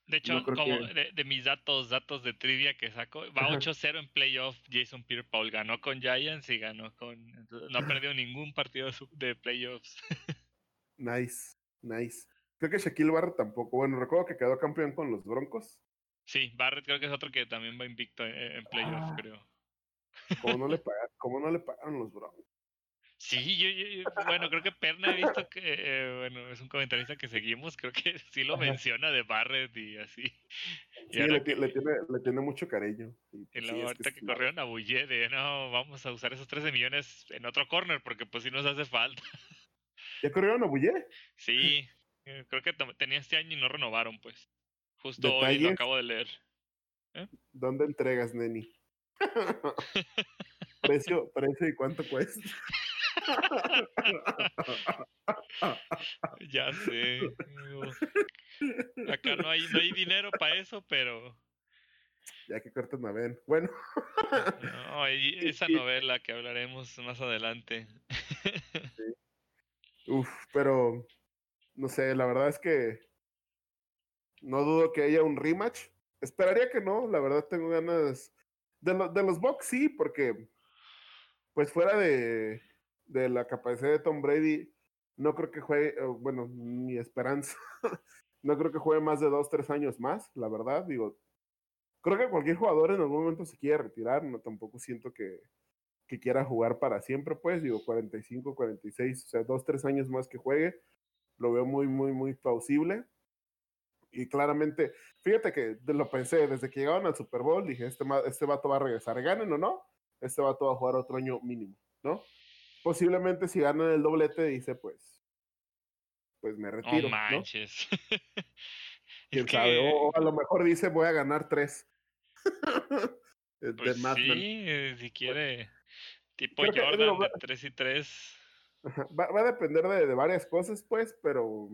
De hecho, como que... de, mis datos, datos de trivia que saco, va 8-0 en playoff. Jason Pierre Paul ganó con Giants y ganó con. No ha perdido ningún partido de playoffs. nice, nice. Creo que Shaquille Barrett tampoco. Bueno, recuerdo que quedó campeón con los Broncos. Sí, Barrett creo que es otro que también va invicto en, playoffs, ah. creo. ¿Cómo no, le pagaron, ¿Cómo no le pagaron los Broncos? Sí, yo, bueno, creo que Perna he visto que, eh, bueno, es un comentarista que seguimos, creo que sí lo menciona de Barrett y así. sí, le, tiene, le, tiene, mucho cariño. Y, pues la ahorita que, corrieron a Bulle de, no, vamos a usar esos 13 millones en otro corner porque pues sí nos hace falta. ¿Ya corrieron a Bulle? Sí, eh, creo que tenía este año y no renovaron, pues. Justo hoy lo acabo de leer. ¿Eh? ¿Dónde entregas, Neni? precio, precio y cuánto cuesta. ya sé. Acá no hay, no hay dinero para eso, pero. Ya que cortas a ver. Bueno. no, esa novela que hablaremos más adelante. Uf, pero no sé, la verdad es que no dudo que haya un rematch. Esperaría que no, la verdad tengo ganas de, de los Bucks, sí, porque pues fuera de, de la capacidad de Tom Brady, no creo que juegue, bueno, mi esperanza, no creo que juegue más de dos, tres años más, la verdad, digo, creo que cualquier jugador en algún momento se quiere retirar, no tampoco siento que, que quiera jugar para siempre, pues, digo, 45, 46, o sea, dos, tres años más que juegue, lo veo muy, muy, muy plausible. Y claramente, fíjate que lo pensé, desde que llegaron al Super Bowl, dije, este, este vato va a regresar, ganen o no, este vato va a jugar otro año mínimo, ¿no? posiblemente si ganan el doblete dice pues pues me retiro. No manches. ¿Quién sabe? O, a lo mejor dice voy a ganar tres. pues sí, eh, si quiere. Tipo Jordan de tres y tres. Va, va, a depender de, de, varias cosas, pues, pero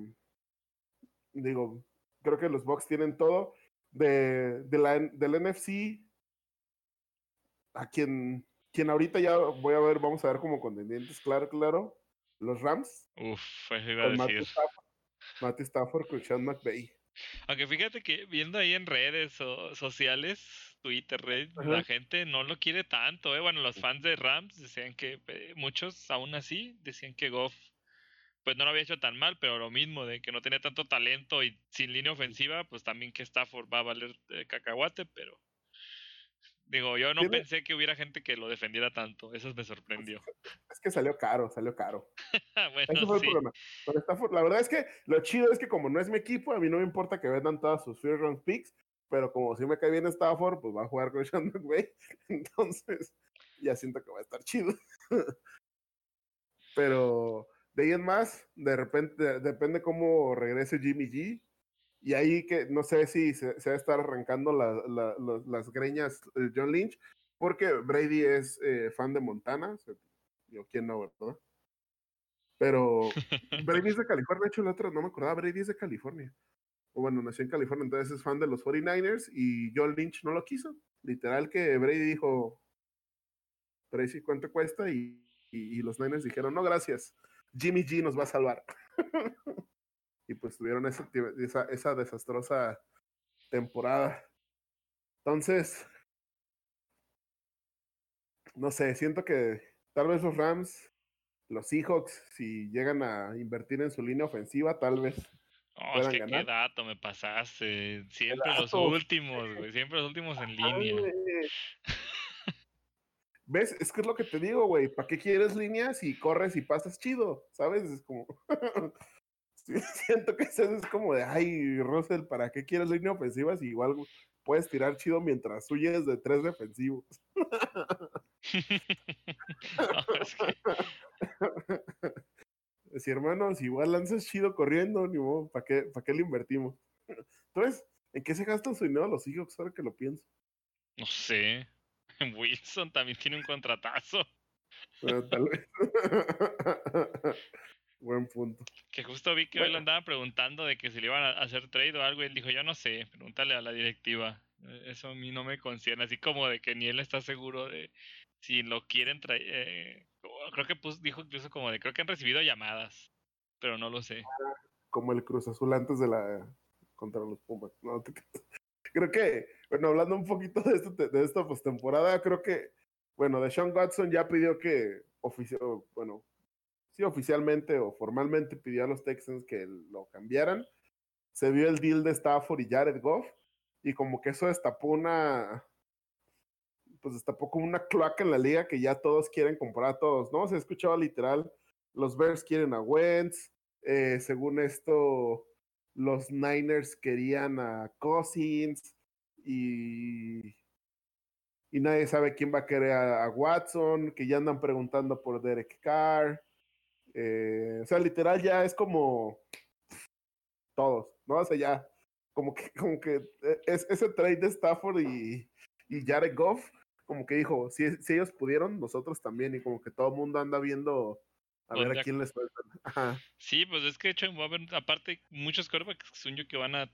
digo, creo que los Bucks tienen todo. De, de la, del NFC, a quien quien ahorita ya voy a ver, vamos a ver como contendientes, claro, claro, los Rams. Uf, eso iba a decir. Matt Stafford, con Sean McVay. Aunque fíjate que viendo ahí en redes sociales, Twitter, Red, la gente no lo quiere tanto, ¿eh? Bueno, los fans de Rams decían que, eh, muchos aún así, decían que Goff, pues no lo había hecho tan mal, pero lo mismo, de que no tenía tanto talento y sin línea ofensiva, pues también que Stafford va a valer eh, cacahuate, pero Digo, yo no pensé que hubiera gente que lo defendiera tanto. Eso me sorprendió. Es que salió caro, salió caro. Eso fue el problema. la verdad es que lo chido es que como no es mi equipo, a mí no me importa que vendan todas sus first round picks, pero como si me cae bien Stafford, pues va a jugar con Sean McVay. Entonces, ya siento que va a estar chido. pero de ahí en más, de repente, depende cómo regrese Jimmy G y ahí que no sé si se, va a estar arrancando las greñas John Lynch, porque Brady es eh, fan de Montana. Yo, ¿quién no, verdad? Pero Brady es de California, de hecho, el otro no me acordaba, Brady es de California. O bueno, nació en California, entonces es fan de los 49ers y John Lynch no lo quiso. Literal que Brady dijo, Tracy, ¿cuánto cuesta? Y, y, y los Niners dijeron, no, gracias. Jimmy G nos va a salvar. y pues tuvieron esa, esa, esa desastrosa temporada. Entonces, no sé, siento que tal vez los Rams, los Seahawks, si llegan a invertir en su línea ofensiva, tal vez. No, es que qué dato me pasaste. Siempre los últimos, güey. Siempre los últimos en línea. ¿Ves? Es que es lo que te digo, güey. ¿Para qué quieres líneas si corres y pasas chido? ¿Sabes? Es como. siento que eso es como de, ay, Russell, ¿para qué quieres línea ofensiva si igual puedes tirar chido mientras huyes de tres defensivos? Si hermanos, igual lanzas chido corriendo, ni modo, ¿para qué, ¿para qué le invertimos? Entonces, ¿en qué se gastan su dinero los hijos ahora que lo pienso? No sé. Wilson también tiene un contratazo. tal vez. Buen punto. Que justo vi que hoy le andaban preguntando de que si le iban a hacer trade o algo y él dijo, yo no sé, pregúntale a la directiva. E, eso a mí no me concierne, así como de que ni él está seguro de si lo quieren traer. Eh, creo que dijo incluso como de, creo que han recibido llamadas, pero no lo sé. Como el Cruz Azul antes de la contra los Pumas. creo que, bueno, hablando un poquito de, esto, de esta postemporada, creo que, bueno, de Sean Watson ya pidió que, oficio, bueno, sí, oficialmente o formalmente pidió a los Texans que lo cambiaran. Se vio el deal de Stafford y Jared Goff, y como que eso destapó una, pues destapó como una cloaca en la liga que ya todos quieren comprar a todos, ¿no? Se escuchaba literal, los Bears quieren a Wentz, eh, según esto, los Niners querían a Cousins y, y nadie sabe quién va a querer a, Watson, que ya andan preguntando por Derek Carr. Eh, o sea, literal ya es como todos, ¿no? O sea, ya como que, como que eh, es, ese trade de Stafford y, y Jared Goff, como que dijo, si, si ellos pudieron, nosotros también, y como que todo el mundo anda viendo a ver a quién les sueltan. Sí, pues es que de hecho va a haber, aparte, muchos quarterbacks que son yo que van a,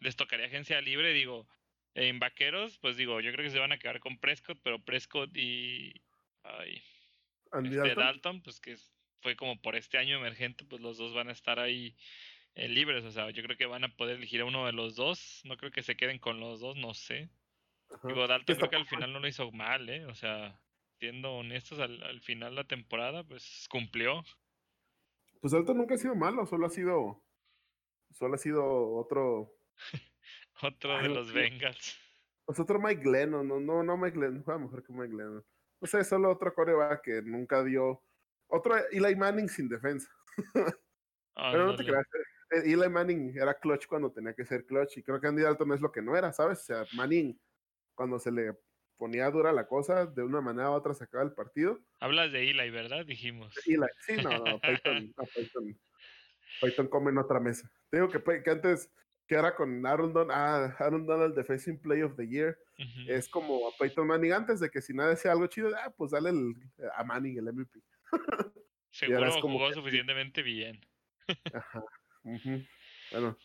les tocaría agencia libre, digo, en vaqueros, pues digo, yo creo que se van a quedar con Prescott, pero Prescott y ay, este Dalton? pues que fue como por este año emergente, pues los dos van a estar ahí eh, libres, o sea, yo creo que van a poder elegir a uno de los dos, no creo que se queden con los dos, no sé. Digo, Dalton creo que al final no lo hizo mal, ¿eh? O sea, siendo honestos, al, al final de la temporada, pues cumplió. Pues Alto nunca ha sido malo, solo ha sido. Solo ha sido otro. otro de los Bengals. Pues otro Mike Glennon, no, no, no Mike Glennon, juega mejor que Mike Glennon. No sé, solo otro coreback que nunca dio. Otro Eli Manning sin defensa. Pero no te creas, eh, Eli Manning era clutch cuando tenía que ser clutch y creo que Andy Dalton es lo que no era, ¿sabes? O sea, Manning, cuando se le ponía dura la cosa, de una manera u otra sacaba el partido. Hablas de Eli, ¿verdad? Dijimos. Eli, sí, no, no, Peyton, Peyton, come en otra mesa. Te digo que, que antes, que era con Aaron Donald, ah, Aaron Donald Defensive Play of the Year, es como a Peyton Manning antes de que si nada decía algo chido, ah, pues dale el, a Manning el MVP. Seguro jugó suficientemente bien. Ajá. Bueno,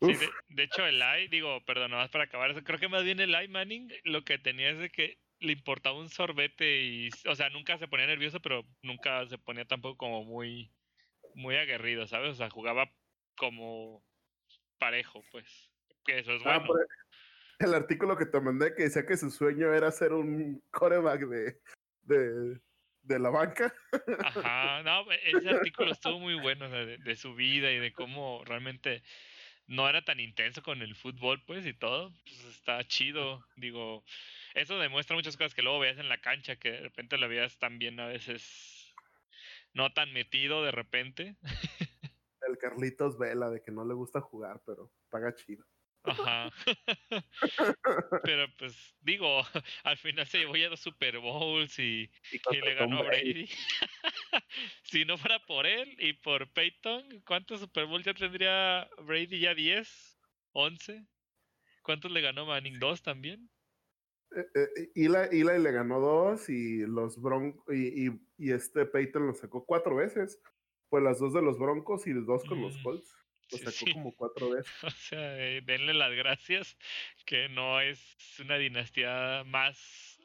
Sí, de, hecho, el I, digo, perdón, más para acabar eso, creo que más bien el I Manning lo que tenía es de que le importaba un sorbete y, o sea, nunca se ponía nervioso, pero nunca se ponía tampoco como muy, muy aguerrido, ¿sabes? O sea, jugaba como parejo, pues. Que eso es ah, bueno. el artículo que te mandé que decía que su sueño era ser un coreback de, de, de la banca. Ajá, no, ese artículo estuvo muy bueno, de su vida y de cómo realmente no era tan intenso con el fútbol, pues, y todo, pues está chido. Digo, eso demuestra muchas cosas que luego veas en la cancha, que de repente la veas también a veces no tan metido de repente. El Carlitos Vela, de que no le gusta jugar, pero paga chido. Ajá. Pero pues digo, al final se llevó ya dos Super Bowls y, le ganó a Brady. si no fuera por él y por Peyton, ¿cuántos Super Bowls ya tendría Brady? ¿Ya 10? ¿11? ¿Cuántos le ganó Manning? ¿Dos también? Eh, eh, Eli, le ganó dos y los Broncos y, y, este Peyton lo sacó cuatro veces. Fue las dos de los Broncos y dos con los mm. Colts. Lo sacó como cuatro veces. O sea, eh, denle las gracias que no es una dinastía más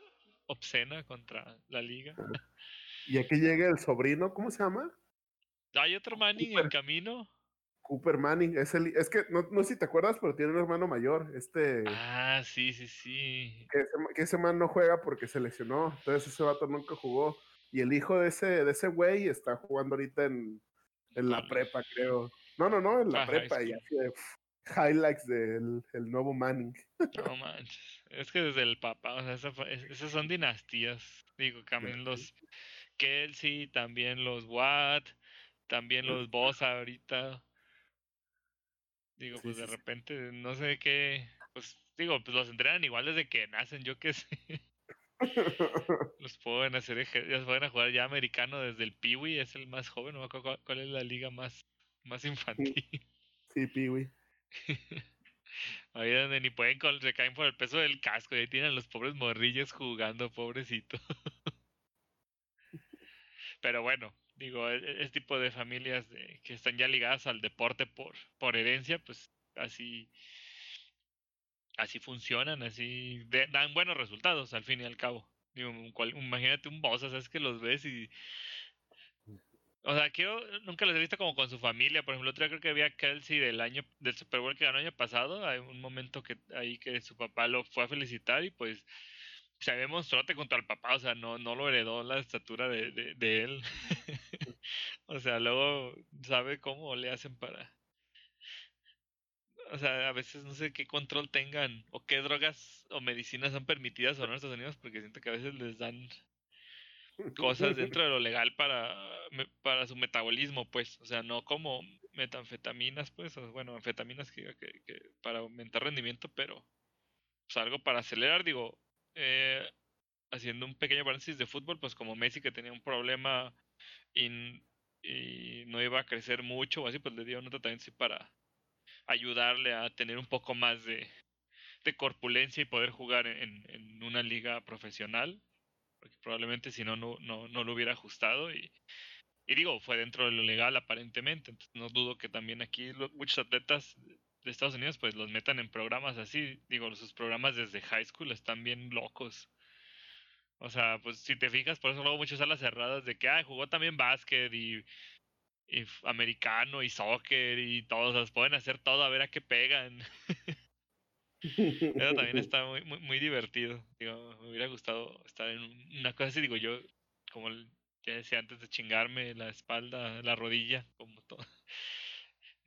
obscena contra la liga. Y aquí llega el sobrino, ¿cómo se llama? Hay otro Manning en camino. Cooper Manning, es, el, es que no, no sé si te acuerdas, pero tiene un hermano mayor, este... Ah, sí, sí, sí. Que ese, que ese man no juega porque se lesionó, entonces ese vato nunca jugó. Y el hijo de ese, de ese güey está jugando ahorita en, en la prepa, creo. No, no, no, en la prepa y así de highlights del el nuevo Manning. No manches. Es que desde el papá, o sea, esas son dinastías. Digo, también los Kelsey, también los Watt, también los Boss ahorita. Digo, pues de repente, no sé qué, pues digo, pues los entrenan igual desde que nacen, yo qué sé. los pueden hacer, ya pueden jugar ya americano desde el Peewee, es el más joven, no me acuerdo cuál es la liga más más infantil. Sí, Piwi. Ahí donde ni pueden, recaen por el peso del casco. Y ahí tienen los pobres morrillos jugando, pobrecito. Pero bueno, digo, e-, ese tipo de familias que están ya ligadas al deporte por, por herencia, pues así, así funcionan, así dan buenos resultados al fin y al cabo. Digo, imagínate un boss, sabes que los ves y o sea, quiero, nunca los he visto como con su familia. Por ejemplo, otro día creo que había Kelsey del año, del Super Bowl que ganó el año pasado. Hay un momento que ahí que su papá lo fue a felicitar y pues se ve monstruote contra el papá. O sea, no, no lo heredó la estatura de, de, de él. o sea, luego sabe cómo le hacen para. O sea, a veces no sé qué control tengan o qué drogas o medicinas son permitidas o no en Estados Unidos porque siento que a veces les dan cosas dentro de lo legal para, para su metabolismo, pues, o sea, no como metanfetaminas, pues, o, bueno, anfetaminas que, que, para aumentar rendimiento, pero pues, algo para acelerar, digo, eh, haciendo un pequeño paréntesis de fútbol, pues como Messi que tenía un problema y, y no iba a crecer mucho o así, pues le dio un tratamiento para ayudarle a tener un poco más de, de corpulencia y poder jugar en, en una liga profesional porque probablemente si no, no, no, lo hubiera ajustado y, digo, fue dentro de lo legal aparentemente, entonces no dudo que también aquí muchos atletas de Estados Unidos pues los metan en programas así, digo, sus programas desde high school están bien locos. O sea, pues si te fijas, por eso luego muchas salas cerradas de que, ah, jugó también básquet y, americano y soccer y todos, pueden hacer todo a ver a qué pegan. Eso también está muy, muy, muy divertido. Digo, me hubiera gustado estar en una cosa así, digo yo, como ya decía antes de chingarme la espalda, la rodilla, como todo.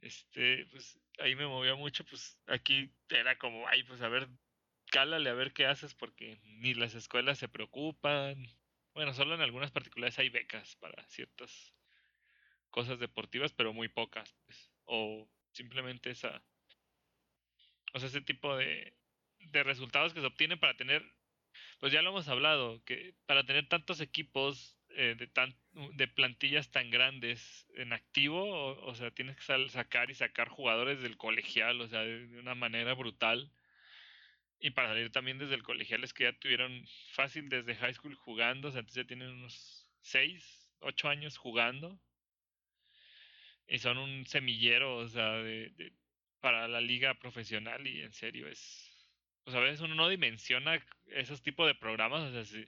Este, pues ahí me movía mucho, pues aquí era como, ay, pues a ver, cálale a ver qué haces, porque ni las escuelas se preocupan. Bueno, solo en algunas particulares hay becas para ciertas cosas deportivas, pero muy pocas, pues. O simplemente esa o sea, ese tipo de, de resultados que se obtienen para tener, pues ya lo hemos hablado, que para tener tantos equipos eh, de, tan, de plantillas tan grandes en activo, o, sea, tienes que sacar y sacar jugadores del colegial, o sea, de, una manera brutal. Y para salir también desde el colegial es que ya tuvieron fácil desde high school jugando, o sea, entonces ya tienen unos 6, 8 años jugando. Y son un semillero, o sea, de, para la liga profesional y en serio es, pues a veces uno no dimensiona esos tipos de programas, o sea,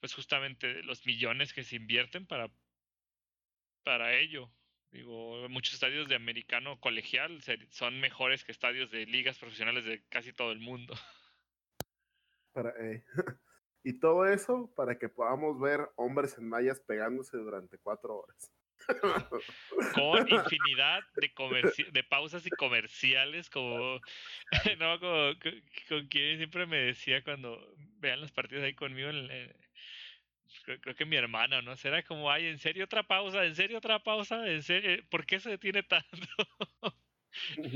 pues justamente los millones que se invierten para, para ello. Digo, muchos estadios de americano colegial son mejores que estadios de ligas profesionales de casi todo el mundo. Eh, y todo eso para que podamos ver hombres en mallas pegándose durante cuatro horas. Con infinidad de, de pausas y comerciales, como, no, con, quien siempre me decía cuando vean los partidos ahí conmigo, creo, que mi hermana, ¿no? Será como, ay, ¿en serio otra pausa? ¿En serio otra pausa? ¿En serio? ¿Por qué se detiene tanto?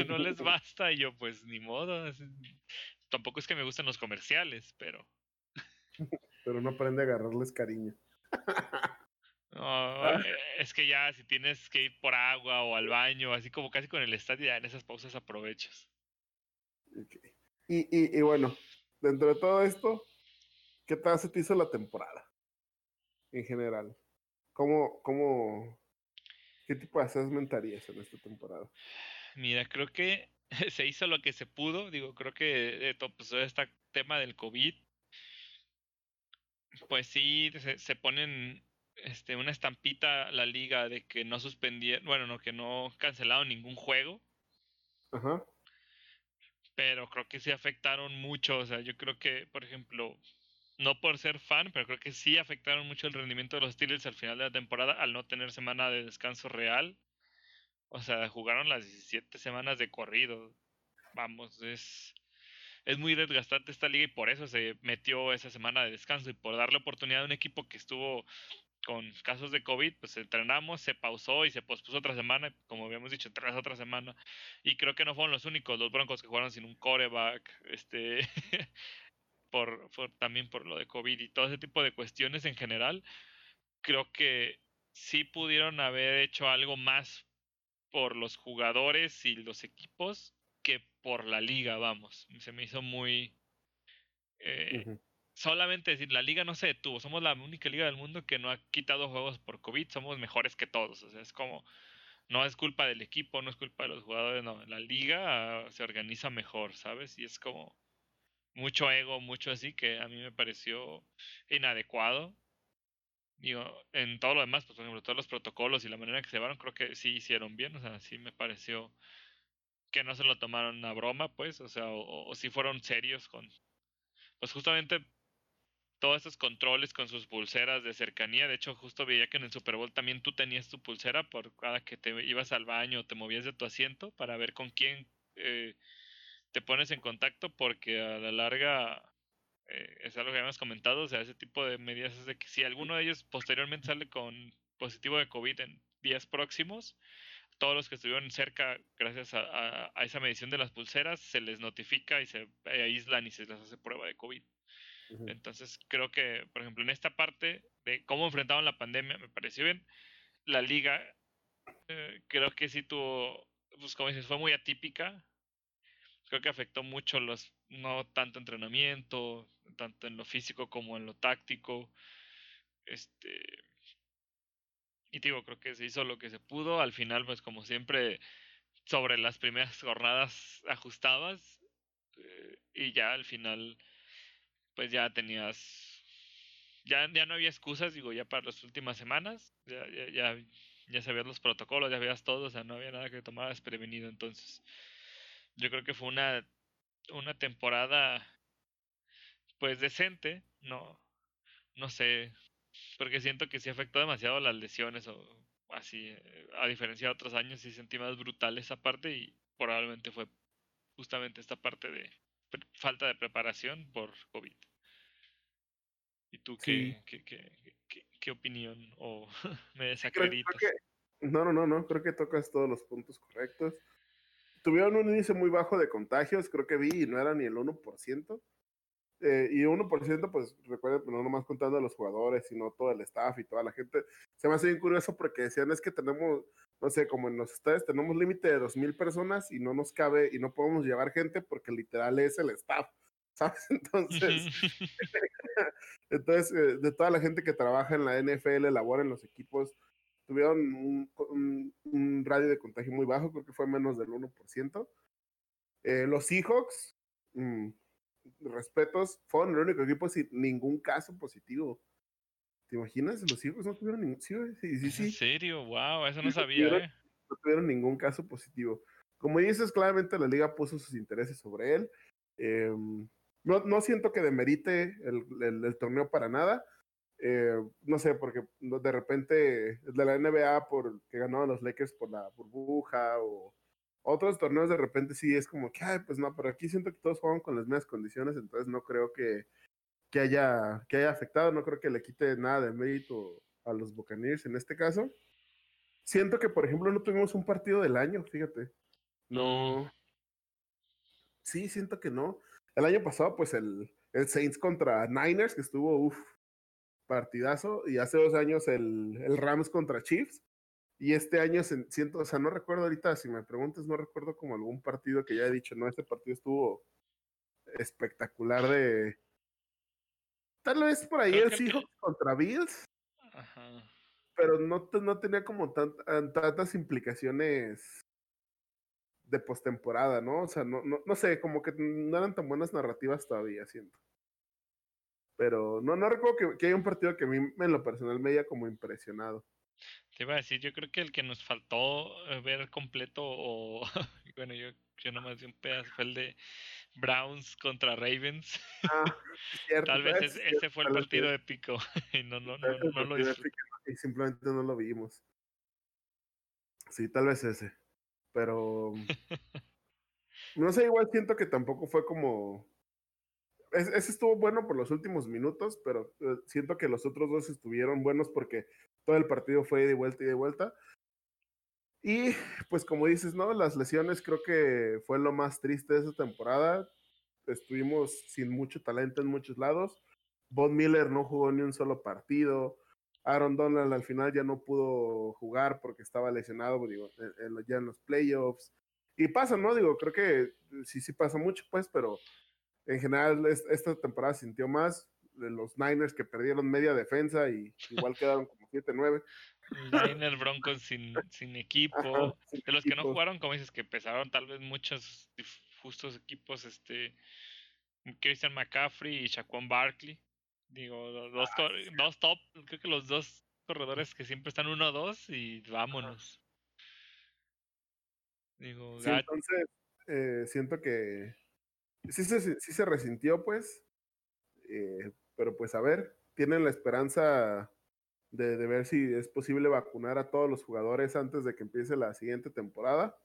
no les basta, y yo, pues ni modo. Tampoco es que me gusten los comerciales, pero. Pero no aprende a agarrarles cariño. No, ah. eh, es que ya si tienes que ir por agua o al baño, así como casi con el estadio, ya en esas pausas aprovechas. Y, y, y, bueno, dentro de todo esto, ¿qué tal se te hizo la temporada? En general. ¿Cómo, cómo, qué tipo de assessment harías en esta temporada? Mira, creo que se hizo lo que se pudo. Digo, creo que de todo pues, este tema del COVID, pues sí, se, se ponen este, una estampita la liga de que no suspendieron, bueno, no, que no cancelaron ningún juego. Ajá. Pero creo que sí afectaron mucho, o sea, yo creo que, por ejemplo, no por ser fan, pero creo que sí afectaron mucho el rendimiento de los Steelers al final de la temporada al no tener semana de descanso real. O sea, jugaron las 17 semanas de corrido. Vamos, es es muy desgastante esta liga y por eso se metió esa semana de descanso y por darle oportunidad a un equipo que estuvo con casos de COVID, pues entrenamos, se pausó y se pospuso otra semana, como habíamos dicho, entrenas otra semana. Y creo que no fueron los únicos, los Broncos que jugaron sin un coreback, este, por, también por lo de COVID y todo ese tipo de cuestiones en general. Creo que sí pudieron haber hecho algo más por los jugadores y los equipos que por la liga, vamos. Se me hizo muy... Eh, solamente decir, la liga no se detuvo, somos la única liga del mundo que no ha quitado juegos por COVID, somos mejores que todos, o sea, es como, no es culpa del equipo, no es culpa de los jugadores, no, la liga se organiza mejor, ¿sabes? Y es como mucho ego, mucho así, que a mí me pareció inadecuado. Digo, en todo lo demás, pues por ejemplo, todos los protocolos y la manera que se llevaron, creo que sí hicieron bien, o sea, sí me pareció que no se lo tomaron a broma, pues, o sea, o, o sí fueron serios con, pues justamente todos esos controles con sus pulseras de cercanía. De hecho, justo veía que en el Super Bowl también tú tenías tu pulsera por cada que te ibas al baño o te movías de tu asiento para ver con quién eh, te pones en contacto, porque a la larga eh, es algo que habíamos comentado. O sea, ese tipo de medidas es de que si alguno de ellos posteriormente sale con positivo de COVID en días próximos, todos los que estuvieron cerca, gracias a, a esa medición de las pulseras, se les notifica y se aíslan y se les hace prueba de COVID. Entonces creo que, por ejemplo, en esta parte de cómo enfrentaban la pandemia, me pareció bien. La liga, eh, creo que sí tuvo, pues como dices, fue muy atípica. Creo que afectó mucho los, no tanto entrenamiento, tanto en lo físico como en lo táctico. Este, y digo, creo que se hizo lo que se pudo. Al final, pues como siempre, sobre las primeras jornadas ajustabas. Eh, y ya al final pues ya tenías, ya, ya no había excusas, digo, ya para las últimas semanas, ya, ya, ya, sabías los protocolos, ya sabías todo, o sea, no había nada que tomar desprevenido, entonces yo creo que fue una, una temporada pues decente, no, no sé, porque siento que sí afectó demasiado las lesiones o así, a diferencia de otros años, sí sentí más brutal esa parte y probablemente fue justamente esta parte de falta de preparación por COVID. ¿Y tú qué, qué, qué, qué, opinión o me desacreditas? no, no, no, no, creo que tocas todos los puntos correctos. Tuvieron un índice muy bajo de contagios, creo que vi, y no era ni el 1%. Eh, y 1%, pues recuerden, pues, no nomás contando a los jugadores, sino todo el staff y toda la gente. Se me hace bien curioso porque decían es que tenemos, no sé, como en los estados tenemos límite de 2.000 personas y no nos cabe y no podemos llevar gente porque literal es el staff. ¿Sabes? Entonces, entonces eh, de toda la gente que trabaja en la NFL, labora en los equipos, tuvieron un, radio de contagio muy bajo, creo que fue menos del 1%. Eh, los Seahawks, mm, respetos, fueron el único equipo sin ningún caso positivo. ¿Te imaginas? Los Seahawks no tuvieron ningún... Sí, sí, sí, ¿En serio? Wow, eso no sabía, ¿eh? No tuvieron ningún caso positivo. Como dices, claramente la liga puso sus intereses sobre él. Eh, no, no siento que demerite el, el, torneo para nada. Eh, no sé, porque de repente de la NBA por que ganaron los Lakers por la burbuja o otros torneos de repente sí es como que, ay, pues no, pero aquí siento que todos juegan con las mismas condiciones, entonces no creo que, que, haya, que haya afectado, no creo que le quite nada de mérito a los Buccaneers en este caso. Siento que, por ejemplo, no tuvimos un partido del año, fíjate. No. Sí, siento que no. El año pasado, pues el, el Saints contra Niners, que estuvo, uff, partidazo. Y hace dos años el, el, Rams contra Chiefs. Y este año siento, o sea, no recuerdo ahorita, si me preguntas, no recuerdo como algún partido que ya he dicho, no, este partido estuvo espectacular de... Tal vez por ahí el Seahawks contra Bills. Ajá. Pero no, no tenía como tantas implicaciones de postemporada, ¿no? O sea, no, no, no sé, como que no eran tan buenas narrativas todavía, siento. Pero no, no recuerdo que, que haya un partido que a mí en lo personal me haya como impresionado. Te iba a decir, yo creo que el que nos faltó eh, ver completo, o bueno, yo, yo nomás di un pedazo, fue el de Browns contra Ravens. Ah, cierto, Tal vez ese, fue el partido épico y no, no, no, no, lo Y simplemente no lo vimos. Sí, tal vez ese. Pero. no sé, igual siento que tampoco fue como. ese estuvo bueno por los últimos minutos, pero eh, siento que los otros dos estuvieron buenos porque todo el partido fue de vuelta y de vuelta. Y pues como dices, ¿no? Las lesiones creo que fue lo más triste de esa temporada. Estuvimos sin mucho talento en muchos lados. Von Miller no jugó ni un solo partido. Aaron Donald al final ya no pudo jugar porque estaba lesionado, digo, ya en los playoffs. y pasa, ¿no? Digo, creo que sí, sí pasa mucho, pues, pero en general esta temporada sintió más de los Niners que perdieron media defensa y igual quedaron como 7-9. Niners Broncos sin, sin equipo. de los que no jugaron, como dices, que empezaron tal vez muchos justos equipos, este Christian McCaffrey y Shaquan Barkley. Digo, dos, ah, dos top, creo que los dos corredores que siempre están 1-2 y vámonos. Digo, entonces eh, siento que sí se, sí se resintió, pues. Eh, pero pues a ver, tienen la esperanza de, de, ver si es posible vacunar a todos los jugadores antes de que empiece la siguiente temporada.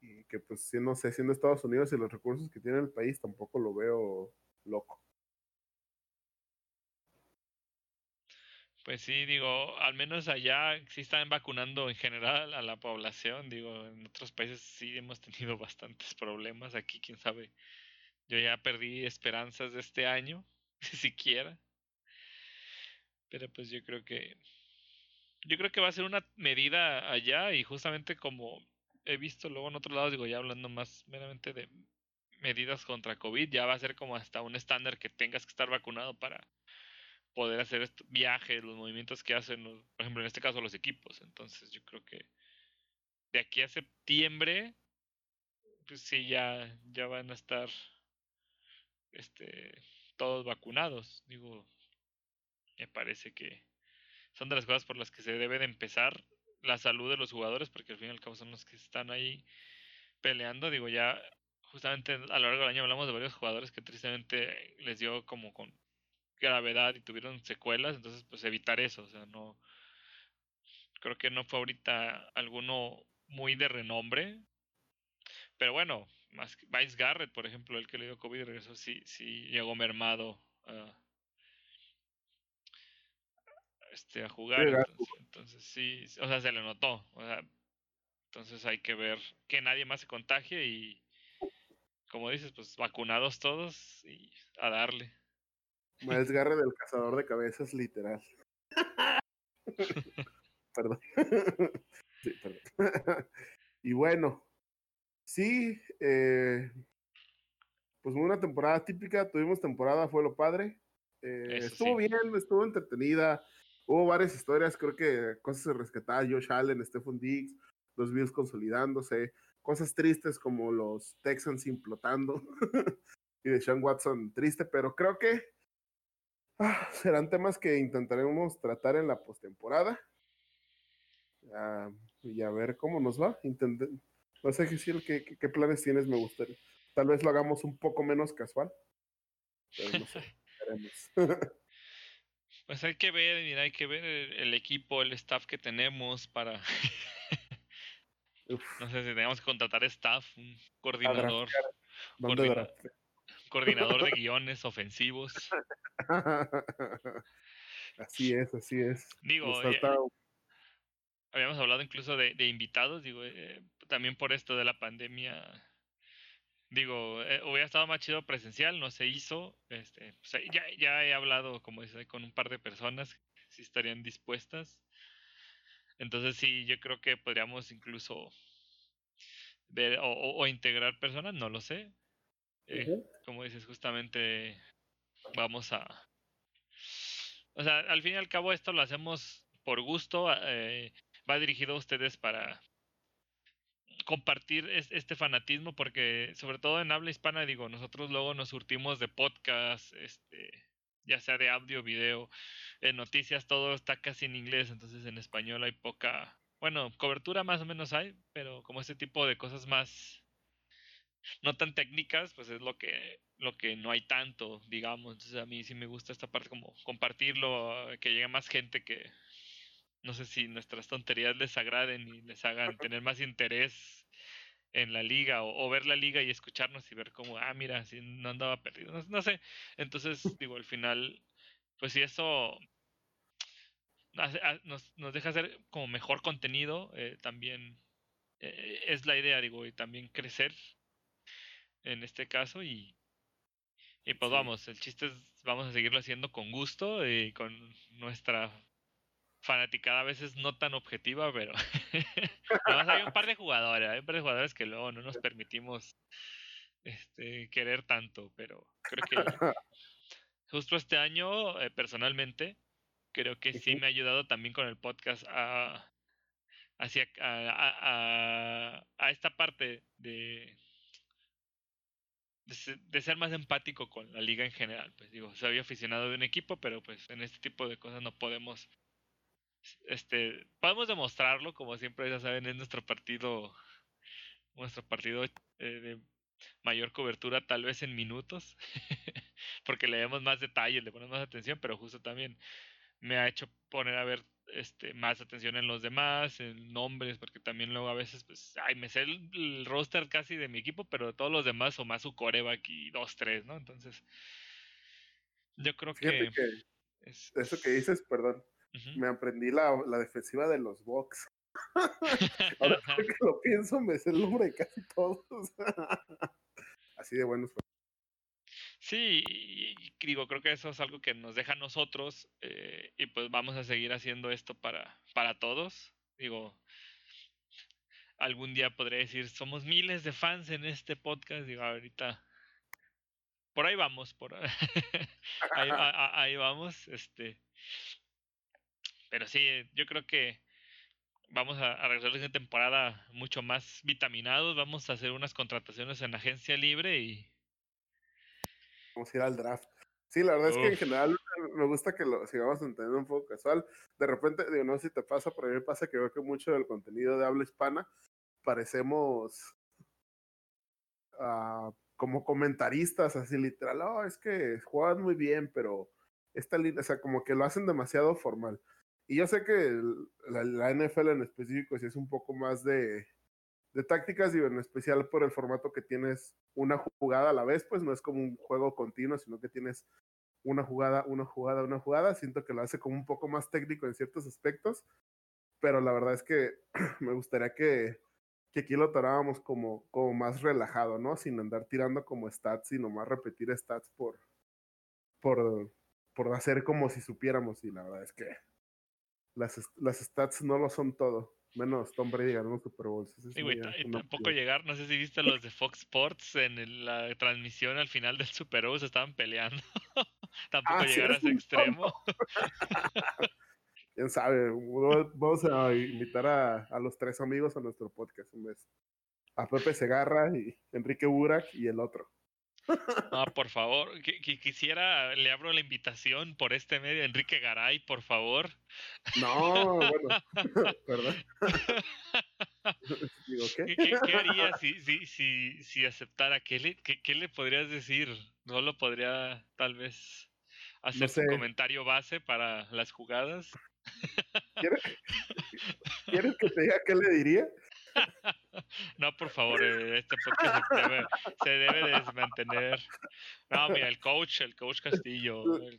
Y que pues si no sé, siendo Estados Unidos y los recursos que tiene el país, tampoco lo veo loco. Pues sí, digo, al menos allá sí están vacunando en general a la población. Digo, en otros países sí hemos tenido bastantes problemas. Aquí, quién sabe. Yo ya perdí esperanzas de este año, siquiera. Pero pues yo creo que. Yo creo que va a ser una medida allá y justamente como he visto luego en otros lados, digo, ya hablando más meramente de medidas contra COVID, ya va a ser como hasta un estándar que tengas que estar vacunado para poder hacer viajes, los movimientos que hacen, por ejemplo, en este caso los equipos. Entonces yo creo que de aquí a septiembre, pues sí, ya, ya van a estar este, todos vacunados. Digo, me parece que son de las cosas por las que se debe de empezar la salud de los jugadores, porque al fin y al cabo son los que están ahí peleando. Digo, ya justamente a lo largo del año hablamos de varios jugadores que tristemente les dio como con gravedad y tuvieron secuelas, entonces pues evitar eso, o sea, no creo que no fue ahorita alguno muy de renombre, pero bueno, más que Vice Garrett, por ejemplo, el que le dio COVID y regresó, sí, sí llegó mermado a, este, a jugar, entonces, entonces, sí, o sea, se le notó, o sea, entonces hay que ver que nadie más se contagie y como dices, pues vacunados todos y a darle. Garre del cazador de cabezas, literal. perdón. sí, perdón. y bueno, sí, eh, pues una temporada típica, tuvimos temporada, fue lo padre. Eh, estuvo bien, estuvo entretenida. Hubo varias historias, creo que cosas se rescatadas, Josh Allen, Stephen Diggs, los Bills consolidándose, cosas tristes como los Texans implotando y de Sean Watson triste, pero creo que Ah, serán temas que intentaremos tratar en la postemporada. Ah, y a ver cómo nos va. no sé, ¿qué, ¿qué, planes tienes? Me gustaría. Tal vez lo hagamos un poco menos casual. Pero no sé. pues hay que ver, mira, hay que ver el, equipo, el staff que tenemos para. no sé si tenemos que contratar staff, un coordinador. coordinador de guiones ofensivos. así es, así es. Digo, habíamos hablado incluso de, invitados, digo, eh, también por esto de la pandemia. Digo, eh, hubiera estado más chido presencial, no se hizo. Este, ya, ya he hablado, como dice, con un par de personas si estarían dispuestas. Entonces sí, yo creo que podríamos incluso ver o, integrar personas, no lo sé. Eh, como dices, justamente vamos a... O sea, al fin y al cabo esto lo hacemos por gusto, eh, va dirigido a ustedes para compartir este fanatismo porque sobre todo en habla hispana digo nosotros luego nos surtimos de podcast este ya sea de audio video en noticias todo está casi en inglés entonces en español hay poca bueno cobertura más o menos hay pero como este tipo de cosas más no tan técnicas, pues es lo que, lo que no hay tanto, digamos. Entonces a mí sí me gusta esta parte como compartirlo, que llegue más gente que no sé si nuestras tonterías les agraden y les hagan tener más interés en la liga o, ver la liga y escucharnos y ver cómo, ah, mira, si no andaba perdido, no, sé. Entonces, digo, al final, pues si eso nos, nos deja hacer como mejor contenido, eh, también eh, es la idea, digo, y también crecer en este caso y, y pues vamos, el chiste es vamos a seguirlo haciendo con gusto y con nuestra fanaticada a veces no tan objetiva, pero hay un par de jugadores, hay un par de jugadores que luego no nos permitimos este, querer tanto, pero creo que justo este año, eh, personalmente, creo que sí me ha ayudado también con el podcast a, hacia, a, a, esta parte de, de, ser más empático con la liga en general. Pues digo, soy aficionado de un equipo, pero pues en este tipo de cosas no podemos, este, podemos demostrarlo, como siempre ya saben, es nuestro partido, nuestro partido eh, de mayor cobertura tal vez en minutos, porque le damos más detalles, le ponemos más atención, pero justo también me ha hecho poner a ver este, más atención en los demás, en nombres, porque también luego a veces, pues, ay, me sé el, roster casi de mi equipo, pero de todos los demás o más su coreback y dos, tres, ¿no? Entonces, yo creo que... eso que dices, perdón, me aprendí la, la, defensiva de los Bucks. Ahora que lo pienso, me sé el nombre de casi todos. Así de buenos. Sí, digo, creo que eso es algo que nos deja a nosotros eh, y pues vamos a seguir haciendo esto para, para todos. Digo, algún día podré decir, somos miles de fans en este podcast. Digo, ahorita, por ahí vamos, por ahí, ahí vamos. Este, pero sí, yo creo que vamos a, a regresar esta temporada mucho más vitaminados. Vamos a hacer unas contrataciones en agencia libre y. Vamos a ir al draft. Sí, la verdad es que en general me gusta que lo sigamos entendiendo un poco casual. De repente, digo, no sé si te pasa, pero a mí me pasa que veo que mucho del contenido de habla hispana parecemos uh, como comentaristas, así literal. Oh, es que juegan muy bien, pero esta línea, o sea, como que lo hacen demasiado formal. Y yo sé que la, NFL en específico sí es un poco más de, de tácticas, y en especial por el formato que tienes una jugada a la vez, pues no es como un juego continuo, sino que tienes una jugada, una jugada, una jugada. Siento que lo hace como un poco más técnico en ciertos aspectos, pero la verdad es que me gustaría que, que aquí lo tomáramos como, como más relajado, ¿no? Sin andar tirando como stats, sino más repetir stats por, por, por hacer como si supiéramos, y la verdad es que las, las stats no lo son todo. Menos Tom Brady ganó un Super Bowl. y tampoco llegar, no sé si viste los de Fox Sports en la transmisión al final del Super Bowl se estaban peleando. tampoco ah, llegar a ese extremo. Quién sabe, vamos a invitar a, a, los tres amigos a nuestro podcast un mes. A Pepe Segarra y Enrique Burak y el otro. No, por favor, quisiera, le abro la invitación por este medio, Enrique Garay, por favor. No, bueno, perdón. ¿qué? ¿Qué, haría si, si, si, si aceptara? ¿Qué le, qué, le podrías decir? ¿No lo podría tal vez hacer un comentario base para las jugadas? ¿Quieres, ¿Quieres que te diga qué le diría? No, por favor, eh, este podcast se debe, se debe. No, mira, el coach, el coach Castillo. Le,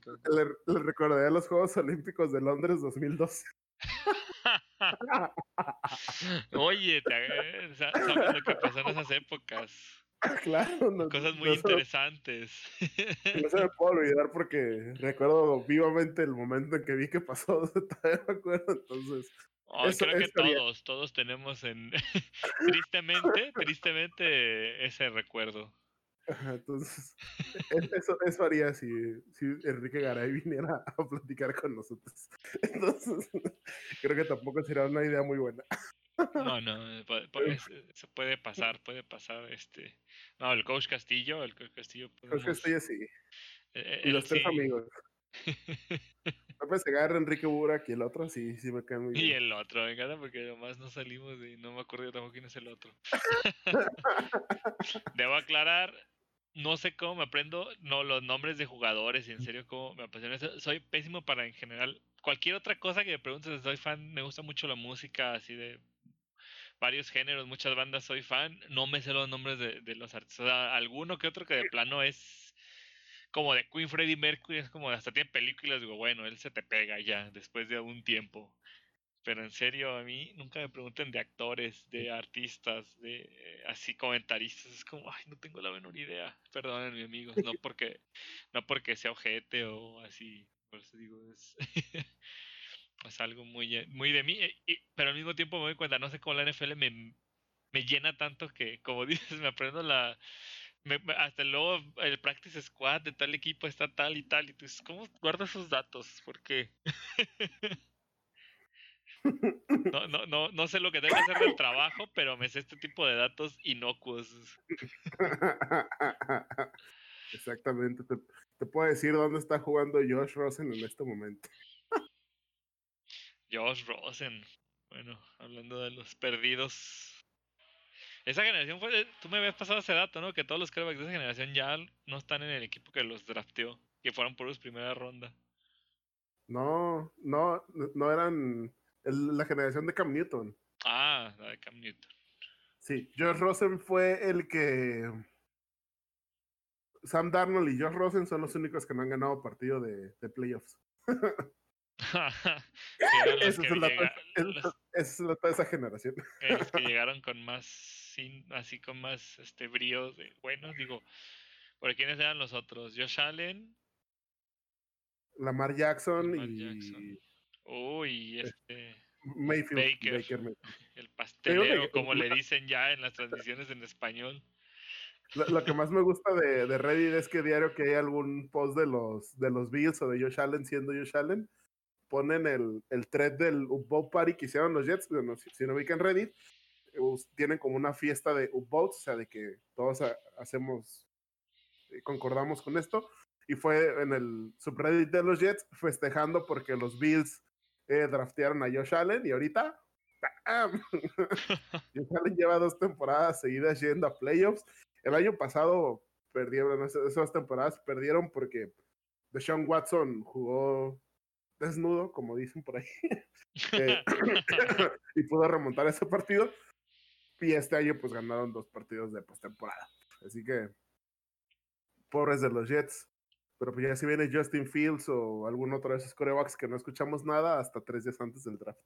le, los Juegos Olímpicos de Londres 2012. Oye, te, ¿sabes lo que pasó en esas épocas? Claro, cosas muy interesantes. No se me puedo olvidar porque recuerdo vivamente el momento en que vi que pasó, todavía me acuerdo, entonces creo que todos, todos tenemos en tristemente, tristemente ese recuerdo. entonces, e-, eso, eso haría si, si Enrique Garay viniera a platicar con nosotros. Entonces, creo que tampoco sería una idea muy buena. No, no, puede, puede, pasar, puede pasar. este No, el coach Castillo, el coach Castillo. Podemos... Coach Castillo sí. E-, y los tres amigos. se agarra Enrique Burak y el otro sí, sí me cae muy bien. Y el otro, me encanta porque además no salimos y no me acuerdo tampoco quién es el otro. Debo aclarar, no sé cómo me aprendo no, los nombres de jugadores y en serio cómo me apasiona eso. Soy pésimo para en general. Cualquier otra cosa que me preguntes, soy fan, me gusta mucho la música, así de varios géneros, muchas bandas, soy fan. No me sé los nombres de, de los artistas. alguno que otro que de plano es como de Queen Freddie Mercury, es como hasta tiene películas, digo, bueno, él se te pega ya después de un tiempo. Pero en serio, a mí nunca me pregunten de actores, de artistas, de eh, así comentaristas. Es como, ay, no tengo la menor idea. Perdonen, mi amigo, no porque, no porque sea ojete o así. Por eso digo, es. es algo muy, muy de mí, pero al mismo tiempo me doy cuenta, no sé cómo la NFL me, me llena tanto que, como dices, me aprendo la... hasta luego el practice squad de tal equipo está tal y tal, y tú dices, ¿cómo guardo esos datos? ¿Por qué? No, no, no, no sé lo que tengo que hacer del trabajo, pero me sé este tipo de datos inocuos. Exactamente. Te, te, puedo decir dónde está jugando Josh Rosen en este momento. Josh Rosen. Bueno, hablando de los perdidos. Esa generación fue. Tú me habías pasado ese dato, ¿no? Que todos los quarterbacks de esa generación ya no están en el equipo que los drafteó. Que fueron por su primera ronda. No, no, no eran la generación de Cam Newton. Ah, la de Cam Newton. Sí, Josh Rosen fue el que. Sam Darnold y Josh Rosen son los únicos que no han ganado partido de, de playoffs. Esa es, la, es la, de esa generación. los que llegaron con más, así con más este brío de buenos, digo, ¿por quiénes eran los otros? Josh Allen, Lamar Jackson y Uy, este. Mayfield, Baker, El pastelero, como le dicen ya en las transmisiones en español. Lo, que más me gusta de, de, Reddit es que diario que hay algún post de los, de los Bills o de Josh Allen siendo Josh Allen, ponen el, el thread del Boat Party que hicieron los Jets, si no ubican Reddit, tienen como una fiesta de boats, o sea, de que todos hacemos, eh, concordamos con esto, y fue en el subreddit de los Jets festejando porque los Bills eh, draftearon a Josh Allen y ahorita Josh Allen lleva dos temporadas seguidas yendo a playoffs. El año pasado perdieron, esas temporadas perdieron porque Deshaun Watson jugó desnudo, como dicen por ahí, eh, y pudo remontar ese partido. Y este año pues ganaron dos partidos de postemporada. Así que, pobres de los Jets. Pero pues ya si viene Justin Fields o algún otro de esos corebacks que no escuchamos nada hasta tres días antes del draft.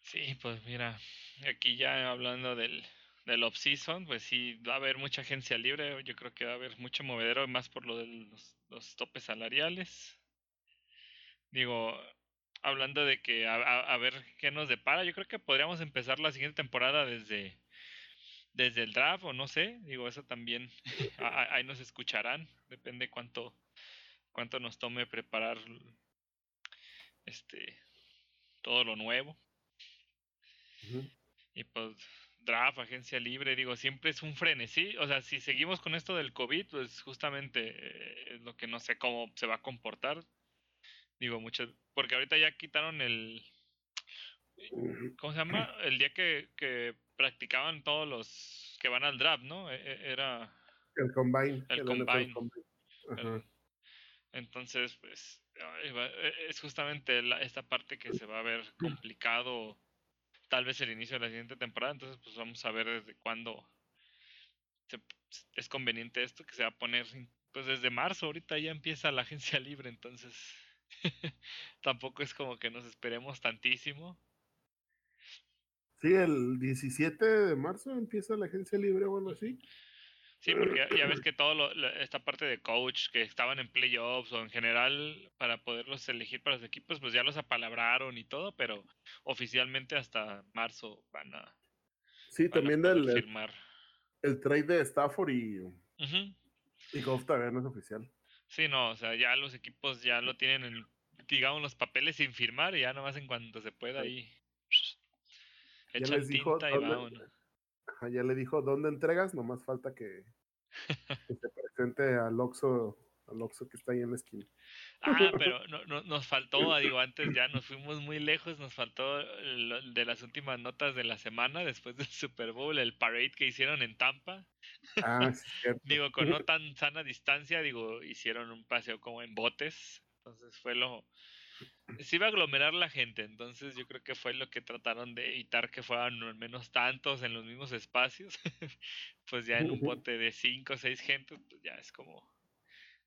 Sí, pues mira, aquí ya hablando del, del off-season, pues sí, va a haber mucha agencia libre. Yo creo que va a haber mucho movedero, más por lo de los, los topes salariales. Digo, hablando de que a, a, ver qué nos depara, yo creo que podríamos empezar la siguiente temporada desde desde el draft o no sé, digo, eso también, ahí nos escucharán, depende cuánto, cuánto nos tome preparar este todo lo nuevo. Y pues draft, agencia libre, digo, siempre es un frenesí, o sea, si seguimos con esto del COVID, pues justamente eh, es lo que no sé cómo se va a comportar. Digo, mucho, porque ahorita ya quitaron el, ¿cómo se llama? El día que, que practicaban todos los que van al draft, ¿no? E, e, era... El combine. El, combine. entonces, pues, e, es justamente esta parte que se va a ver complicado, tal vez el inicio de la siguiente temporada, entonces, pues vamos a ver desde cuándo es conveniente esto, que se va a poner, pues desde marzo, ahorita ya empieza la agencia libre, entonces tampoco es como que nos esperemos tantísimo. Sí, el 17 de marzo empieza la agencia libre o algo así. Sí, porque ya, ves que todo esta parte de coach que estaban en playoffs o en general para poderlos elegir para los equipos, pues ya los apalabraron y todo, pero oficialmente hasta marzo van a. Sí, también del firmar. El, trade de Stafford y, y Goff todavía no es oficial. Sí, no, o sea, ya los equipos ya lo tienen en, digamos, los papeles sin firmar y ya nomás en cuanto se pueda ahí ya les dijo dónde, ya le dijo dónde entregas, nomás falta que, se presente al Oxxo, al Oxxo que está ahí en la esquina. Ah, pero no, no, nos faltó, digo, antes ya nos fuimos muy lejos, nos faltó de las últimas notas de la semana después del Super Bowl, el parade que hicieron en Tampa. Ah, sí, cierto. digo, con no tan sana distancia, digo, hicieron un paseo como en botes, entonces fue lo, se iba a aglomerar la gente, entonces yo creo que fue lo que trataron de evitar que fueran al menos tantos en los mismos espacios. pues ya en un bote de cinco o seis gente, pues ya es como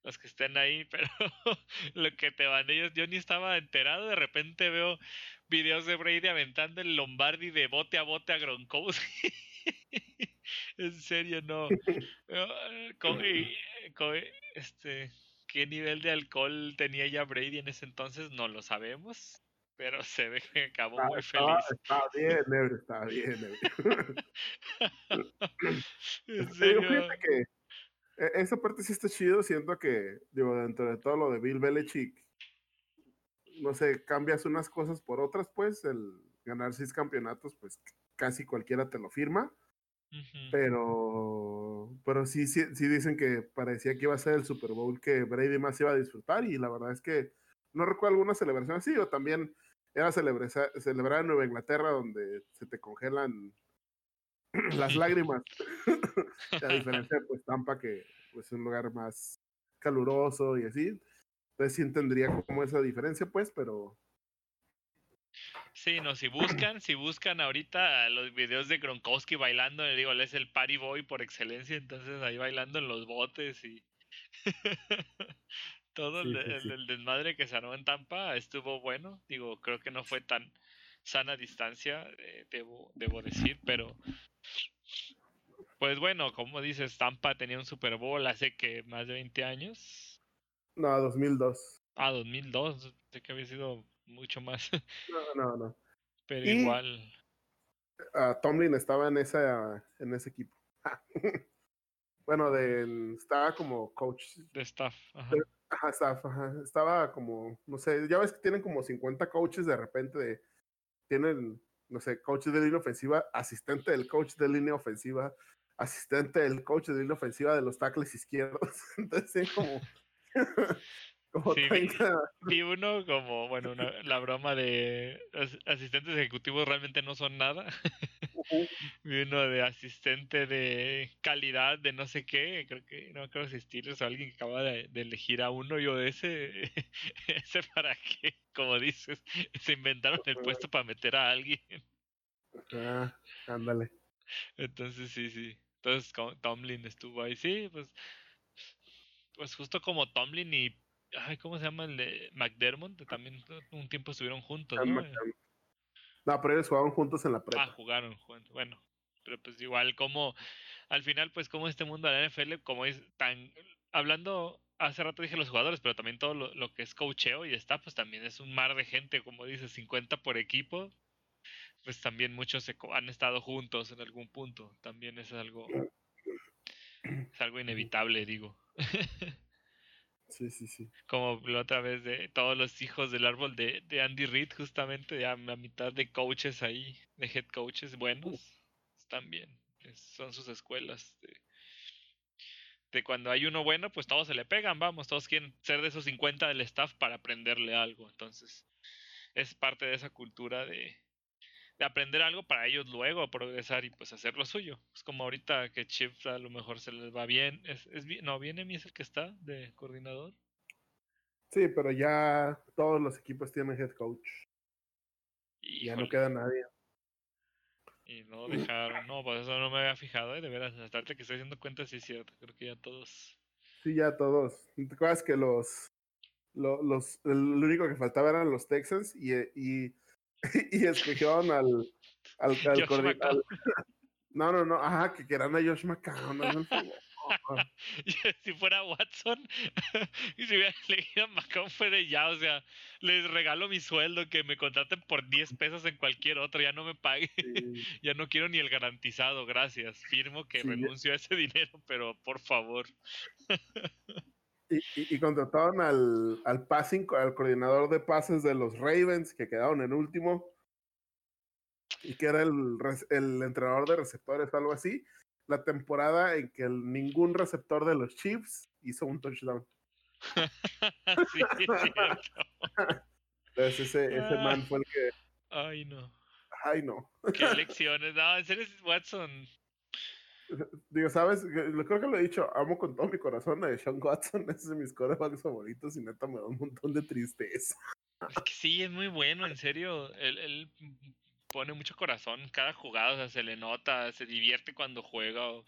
los que estén ahí, pero lo que te van ellos, yo ni estaba enterado, de repente veo videos de Brady aventando el Lombardi de bote a bote a Gronkowski. en serio, no. Eh, este, qué nivel de alcohol tenía ya Brady en ese entonces, no lo sabemos. Pero se ve que acabó Ah, muy feliz. estaba bien, ebrio, estaba bien, ebrio. En serio. que esa parte sí está chido, siento que, digo, dentro de todo lo de Bill Belichick, no sé, cambias unas cosas por otras, pues, el ganar seis campeonatos, pues casi cualquiera te lo firma, pero, pero sí, sí, sí dicen que parecía que iba a ser el Super Bowl que Brady más iba a disfrutar y la verdad es que no recuerdo alguna celebración así, o también era celebreza- celebrar en Nueva Inglaterra donde se te congelan las lágrimas. a diferencia de pues Tampa que pues es un lugar más caluroso y así. Entonces sí entendería como esa diferencia pues, pero Sí, no, si buscan, si buscan ahorita los videos de Gronkowski bailando, le digo, él es el party boy por excelencia, entonces ahí bailando en los botes y todo el, Sí, desmadre que se armó en Tampa estuvo bueno, digo, creo que no fue tan sana distancia, eh, debo, debo decir, pero pues bueno, como dices, Tampa tenía un Super Bowl hace que más de 20 años, no, 2002. ah, 2002, sé que había sido mucho más, No, no, no. pero Y- igual. Tomlin estaba en esa en ese equipo. bueno, de, estaba como coach. de staff. ajá. Pero- Ajá, estaba, ajá, estaba como, no sé, ya ves que tienen como 50 coaches de repente de, tienen, no sé, coach de línea ofensiva, asistente del coach de línea ofensiva, asistente del coach de línea ofensiva de los tackles izquierdos. Entonces, sí, como, como Sí, vi- 30, Vi uno como, bueno, una- la broma de as- asistentes ejecutivos realmente no son nada. Vi uno de asistente de calidad de no sé qué, creo que no creo si Steelers o alguien que acaba de, de elegir a uno, yo de ese, ese para qué, como dices, se inventaron el puesto para meter a alguien. ah, ándale. Entonces sí, sí. Entonces Tomlin estuvo ahí, sí, pues, pues justo como Tomlin y, ay, ¿cómo se llama el de McDermott? También un tiempo estuvieron juntos, ¿no? No, pero ellos jugaban juntos en la Ah, prepa. jugaron, juntos, bueno, pero pues igual como al final pues como este mundo de la NFL como es tan hablando hace rato dije los jugadores, pero también todo lo, que es coacheo y está pues también es un mar de gente, como dices, 50 por equipo. Pues también muchos se han estado juntos en algún punto, también es algo es algo inevitable, digo. Sí, sí, sí. Como la otra vez de todos los hijos del árbol de, de Andy Reid, justamente, ya la mitad de coaches ahí, de head coaches buenos, están bien. es- son sus escuelas. De, de cuando hay uno bueno, pues todos se le pegan, vamos, todos quieren ser de esos 50 del staff para aprenderle algo. Entonces, es parte de esa cultura de, de aprender algo para ellos luego progresar y pues hacer lo suyo. Es como ahorita que Chiefs a lo mejor se les va bien. Es, es, no, viene mi es el que está de coordinador. Sí, pero ya todos los equipos tienen head coach. Y Ya no queda nadie. Y no dejaron, no, pues eso no me había fijado, ¿eh? de veras, hasta que estoy haciendo cuenta sí es cierto, creo que ya todos... Sí, ya todos. ¿Te acuerdas que los, lo- los, el único que faltaba eran los Texans y, y, y escogieron al, al, al Josh al- No, no, no, ajá, que querían a Josh McCown. si fuera Watson y si hubiera elegido a McCown fue de ya, o sea, les regalo mi sueldo, que me contraten por 10 pesos en cualquier otro, ya no me pague, Sí, ya no quiero ni el garantizado, gracias, firmo que Sí, renuncio a ese dinero, pero por favor. Y, y- y contrataron al, al passing, al coordinador de pases de los Ravens, que quedaron en último, y que era el, el entrenador de receptores o algo así, la temporada en que el- ningún receptor de los Chiefs hizo un touchdown. sí. Entonces ese, ese man fue el que, Ay, no. ay no. Qué lecciones. No, en serio, Watson. Digo, ¿sabes? Creo que lo he dicho, amo con todo mi corazón a Sean Watson, es de mis corebacks favoritos y neta me da un montón de tristeza. Es que sí, es muy bueno, en serio. Él, él pone mucho corazón en cada jugada, o sea, se le nota, se divierte cuando juega. o-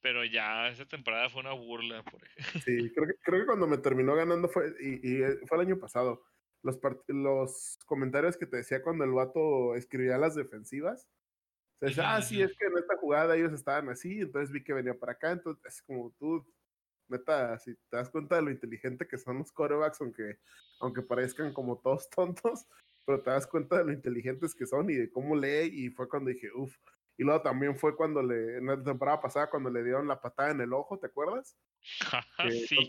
Pero ya esa temporada fue una burla, por ejemplo. Sí, creo que, creo que cuando me terminó ganando fue, y, y, eh, fue el año pasado, los, los comentarios que te decía cuando el vato escribía las defensivas. Ujú, ah, sí, es que en esta jugada ellos estaban así, entonces vi que venía para acá, entonces es como tú, Neta, si te das cuenta de lo inteligente que son los corebacks, aunque, aunque parezcan como todos tontos, pero te das cuenta de lo inteligentes que son y de cómo lee, y fue cuando dije, uff. Y luego también fue cuando le, en la temporada pasada, cuando le dieron la patada en el ojo, ¿te acuerdas? sí,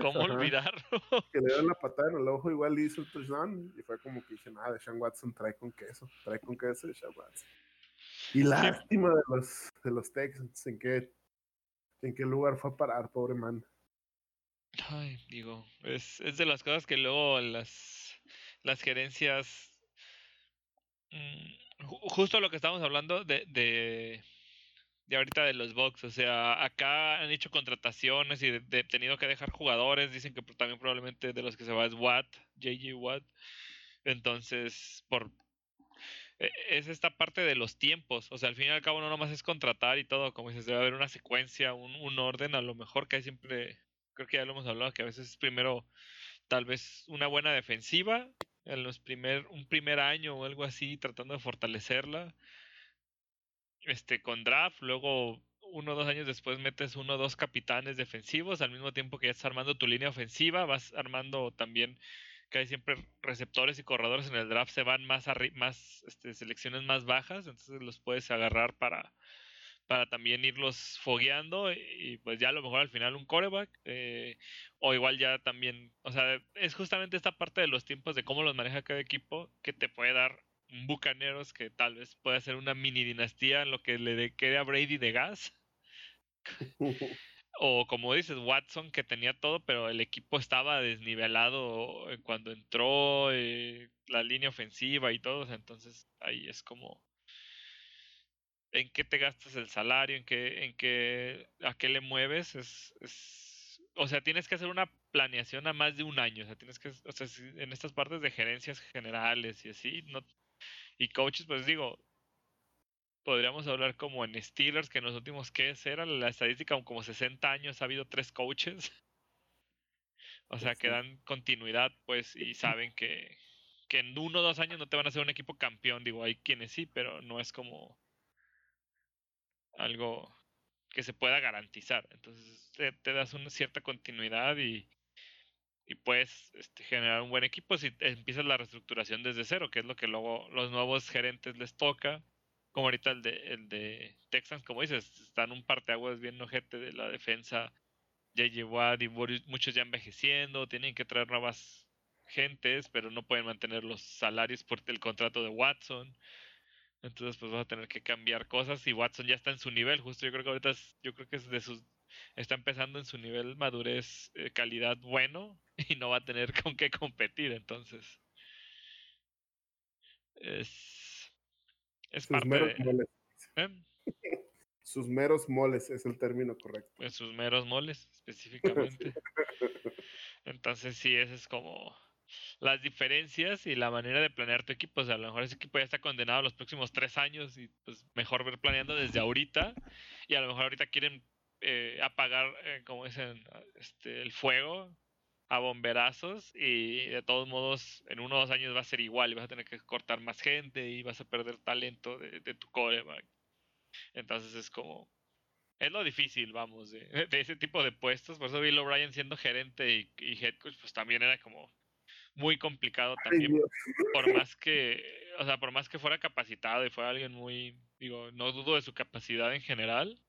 ¿cómo olvidarlo? Que le dieron la patada en el ojo, igual hizo el touchdown, y fue como que dije, nada, de Sean Watson trae con queso, trae con queso de Sean Watson. Y lástima de los, de los Texans, en qué, en qué lugar fue a parar, pobre man. Ay, digo, es, es de las cosas que luego las, las gerencias. Mm, justo lo que estamos hablando de, de, de ahorita de los Bucks. O sea, acá han hecho contrataciones y de, tenido que dejar jugadores. Dicen que también probablemente de los que se va es Watt, JJ Watt. Entonces, por es esta parte de los tiempos. O sea, al fin y al cabo no nomás es contratar y todo, como dices, debe haber una secuencia, un, un orden, a lo mejor que siempre, creo que ya lo hemos hablado, que a veces primero tal vez una buena defensiva, en los primer, un primer año o algo así, tratando de fortalecerla. Este, con draft, luego uno o dos años después metes uno o dos capitanes defensivos, al mismo tiempo que ya estás armando tu línea ofensiva, vas armando también hay siempre receptores y corredores en el draft se van más, más este, selecciones más bajas, entonces los puedes agarrar para, para también irlos fogueando y, pues ya a lo mejor al final un coreback eh, o igual ya también, o sea, es justamente esta parte de los tiempos de cómo los maneja cada equipo que te puede dar Bucaneros que tal vez pueda ser una mini dinastía en lo que le quede a Brady de gas. o como dices, Watson que tenía todo, pero el equipo estaba desnivelado cuando entró eh, la línea ofensiva y todo, entonces ahí es como en qué te gastas el salario, en qué, en qué, a qué le mueves, es, es, o sea, tienes que hacer una planeación a más de un año, o sea, tienes que, o sea, en estas partes de gerencias generales y así, no, y coaches, pues digo, podríamos hablar como en Steelers, que en los últimos, ¿qué era? La estadística, como 60 años ha habido tres coaches. O sea, que dan continuidad, pues, y saben que, que en uno o dos años no te van a hacer un equipo campeón. Digo, hay quienes sí, pero no es como algo que se pueda garantizar. Entonces, te, das una cierta continuidad y, y puedes este, generar un buen equipo si empiezas la reestructuración desde cero, que es lo que luego los nuevos gerentes les toca como ahorita el de, el de Texans, como dices, están un parteaguas bien ojete de la defensa. JJ Watt y muchos ya envejeciendo, tienen que traer nuevas gentes, pero no pueden mantener los salarios por el contrato de Watson. Entonces, pues vas a tener que cambiar cosas y Watson ya está en su nivel. Justo yo creo que ahorita yo creo que es de sus está empezando en su nivel madurez, eh, calidad bueno y no va a tener con qué competir. Entonces, es es sus meros moles. ¿Eh? sus meros moles es el término correcto. Pues sus meros moles, específicamente. Entonces, sí, ese es como las diferencias y la manera de planear tu equipo. O sea, a lo mejor ese equipo ya está condenado a los próximos tres años y pues mejor ver planeando desde ahorita. Y a lo mejor ahorita quieren eh, apagar, eh, como dicen, este, el fuego a bomberazos y de todos modos en uno o dos años va a ser igual y vas a tener que cortar más gente y vas a perder talento de, tu coreback. Entonces es como... Es lo difícil, vamos, de, ese tipo de puestos. Por eso Bill O'Brien siendo gerente y, y, head coach, pues también era como muy complicado también. por más que, o sea, por más que fuera capacitado y fuera alguien muy, digo, no dudo de su capacidad en general,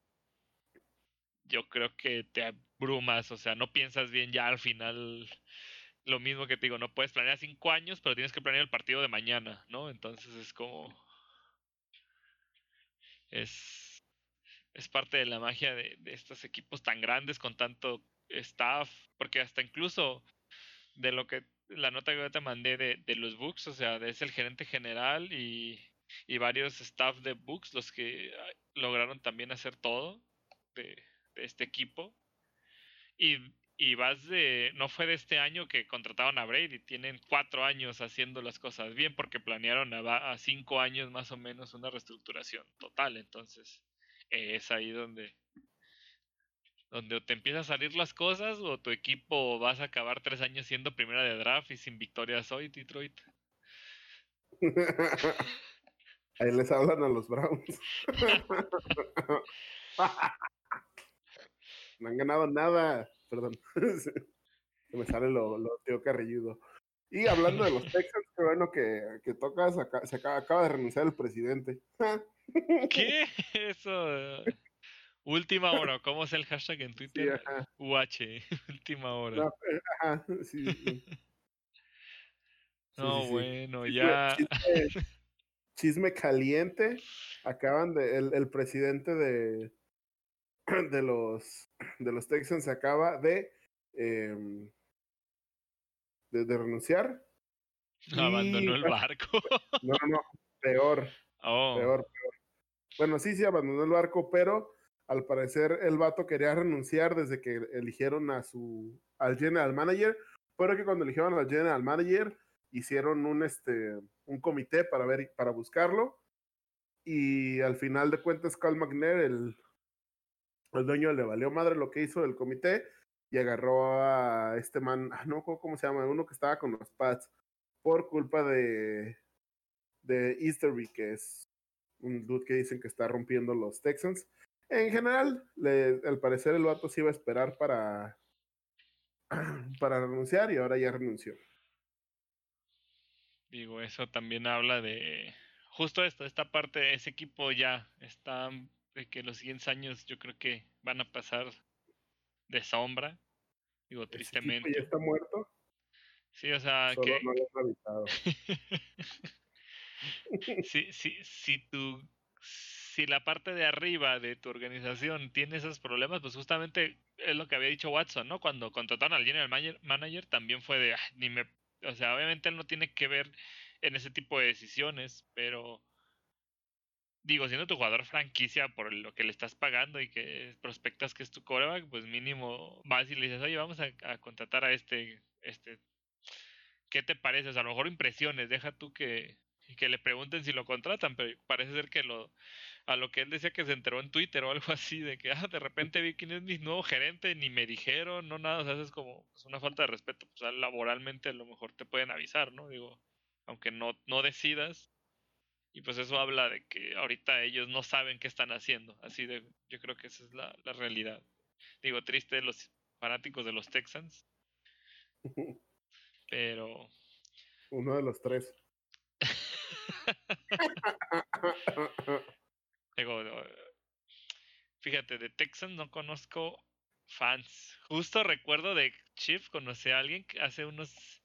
yo creo que te abrumas, o sea, no piensas bien ya al final. Lo mismo que te digo, no puedes planear cinco años, pero tienes que planear el partido de mañana, ¿no? Entonces es como. Es. Es parte de la magia de, estos equipos tan grandes con tanto staff, porque hasta incluso de lo que la nota que yo te mandé de, de los books, o sea, es el gerente general y, y varios staff de books los que lograron también hacer todo de, este equipo. Y, y vas de, no fue de este año que contrataron a Brady, tienen cuatro años haciendo las cosas bien porque planearon a, a cinco años más o menos una reestructuración total. Entonces, es ahí donde, donde te empiezan a salir las cosas o tu equipo vas a acabar tres años siendo primera de draft y sin victorias hoy, Detroit. Ahí les hablan a los Browns. No han ganado nada. Perdón. Se me sale lo, lo tío carrilludo. Y hablando de los Texans, qué bueno que, que tocas, se acaba, acaba, de renunciar el presidente. ¿Qué? Eso. Última hora, ¿cómo es el hashtag en Twitter? UH, última hora. No, ajá, sí, sí. no, bueno, ya. Chisme, caliente. Acaban de. El, el, presidente de. De los. De los Texans acaba de. Eh, de, de, renunciar. Abandonó el barco. No, no, peor. Oh. Peor, peor. Bueno, sí, sí, abandonó el barco, pero al parecer el vato quería renunciar desde que eligieron a su al general manager, pero que cuando eligieron al general manager hicieron un este un comité para ver para buscarlo y al final de cuentas Carl McNair el el dueño le valió madre lo que hizo el comité y agarró a este man, ah, no cómo se llama, uno que estaba con los Pats por culpa de de Easterby, que es un dude que dicen que está rompiendo los Texans en general, al parecer el vato se iba a esperar para, para renunciar y ahora ya renunció. Digo, eso también habla de justo esto, esta parte, ese equipo ya está, de que los siguientes años yo creo que van a pasar de sombra, digo, tristemente. ya está muerto? Sí, o sea, Solo que... no lo sí, sí, si tu si la parte de arriba de tu organización tiene esos problemas, pues justamente es lo que había dicho Watson, ¿no? Cuando contrataron al general manager, también fue de, ni me, o sea, obviamente él no tiene que ver en ese tipo de decisiones, pero digo, siendo tu jugador franquicia por lo que le estás pagando y que prospectas que es tu coreback, pues mínimo vas y le dices, oye, vamos a, contratar a este, este, ¿qué te parece? O sea, a lo mejor impresiones, deja tú que, que le pregunten si lo contratan, pero parece ser que lo, a lo que él decía que se enteró en Twitter o algo así, de que ah, de repente vi quién es mi nuevo gerente, ni me dijeron, no nada, o sea, es como pues, una falta de respeto, o sea, laboralmente a lo mejor te pueden avisar, ¿no? Digo, aunque no, no decidas, y pues eso habla de que ahorita ellos no saben qué están haciendo, así de, yo creo que esa es la, la realidad. Digo, triste de los fanáticos de los Texans, pero... Uno de los tres. Digo, fíjate, de Texans no conozco fans. Justo recuerdo de Chief, conocí a alguien que hace unos.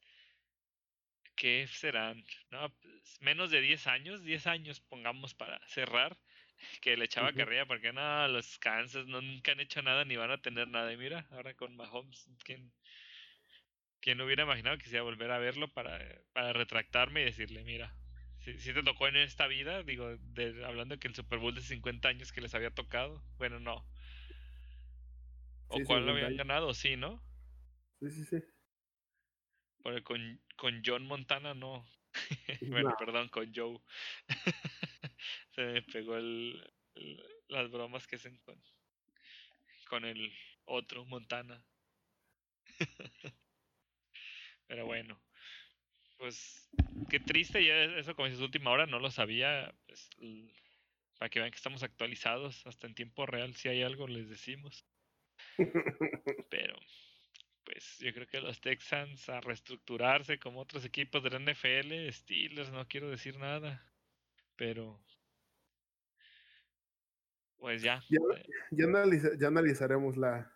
¿Qué serán? No, pues, menos de 10 años, 10 años pongamos para cerrar, que le echaba carrilla porque no, los Kansas no, nunca han hecho nada ni van a tener nada. Y mira, ahora con Mahomes, ¿quién, quién hubiera imaginado que se iba a volver a verlo para, para retractarme y decirle, mira, si, te tocó en esta vida, digo, de, hablando que el Super Bowl de 50 años que les había tocado, bueno, no. ¿O cuál lo habían ganado? Sí, ¿no? Sí, sí, sí. Con, con John Montana no. bueno, perdón, con Joe. Se me pegó el, las bromas que hacen con, con el otro Montana. Pero bueno pues qué triste, ya eso como dices última hora, no lo sabía, pues, para que vean que estamos actualizados hasta en tiempo real, si hay algo les decimos. Pero pues yo creo que los Texans a reestructurarse como otros equipos de la NFL, Steelers, no quiero decir nada, pero pues ya. Ya, eh. ya analizaremos la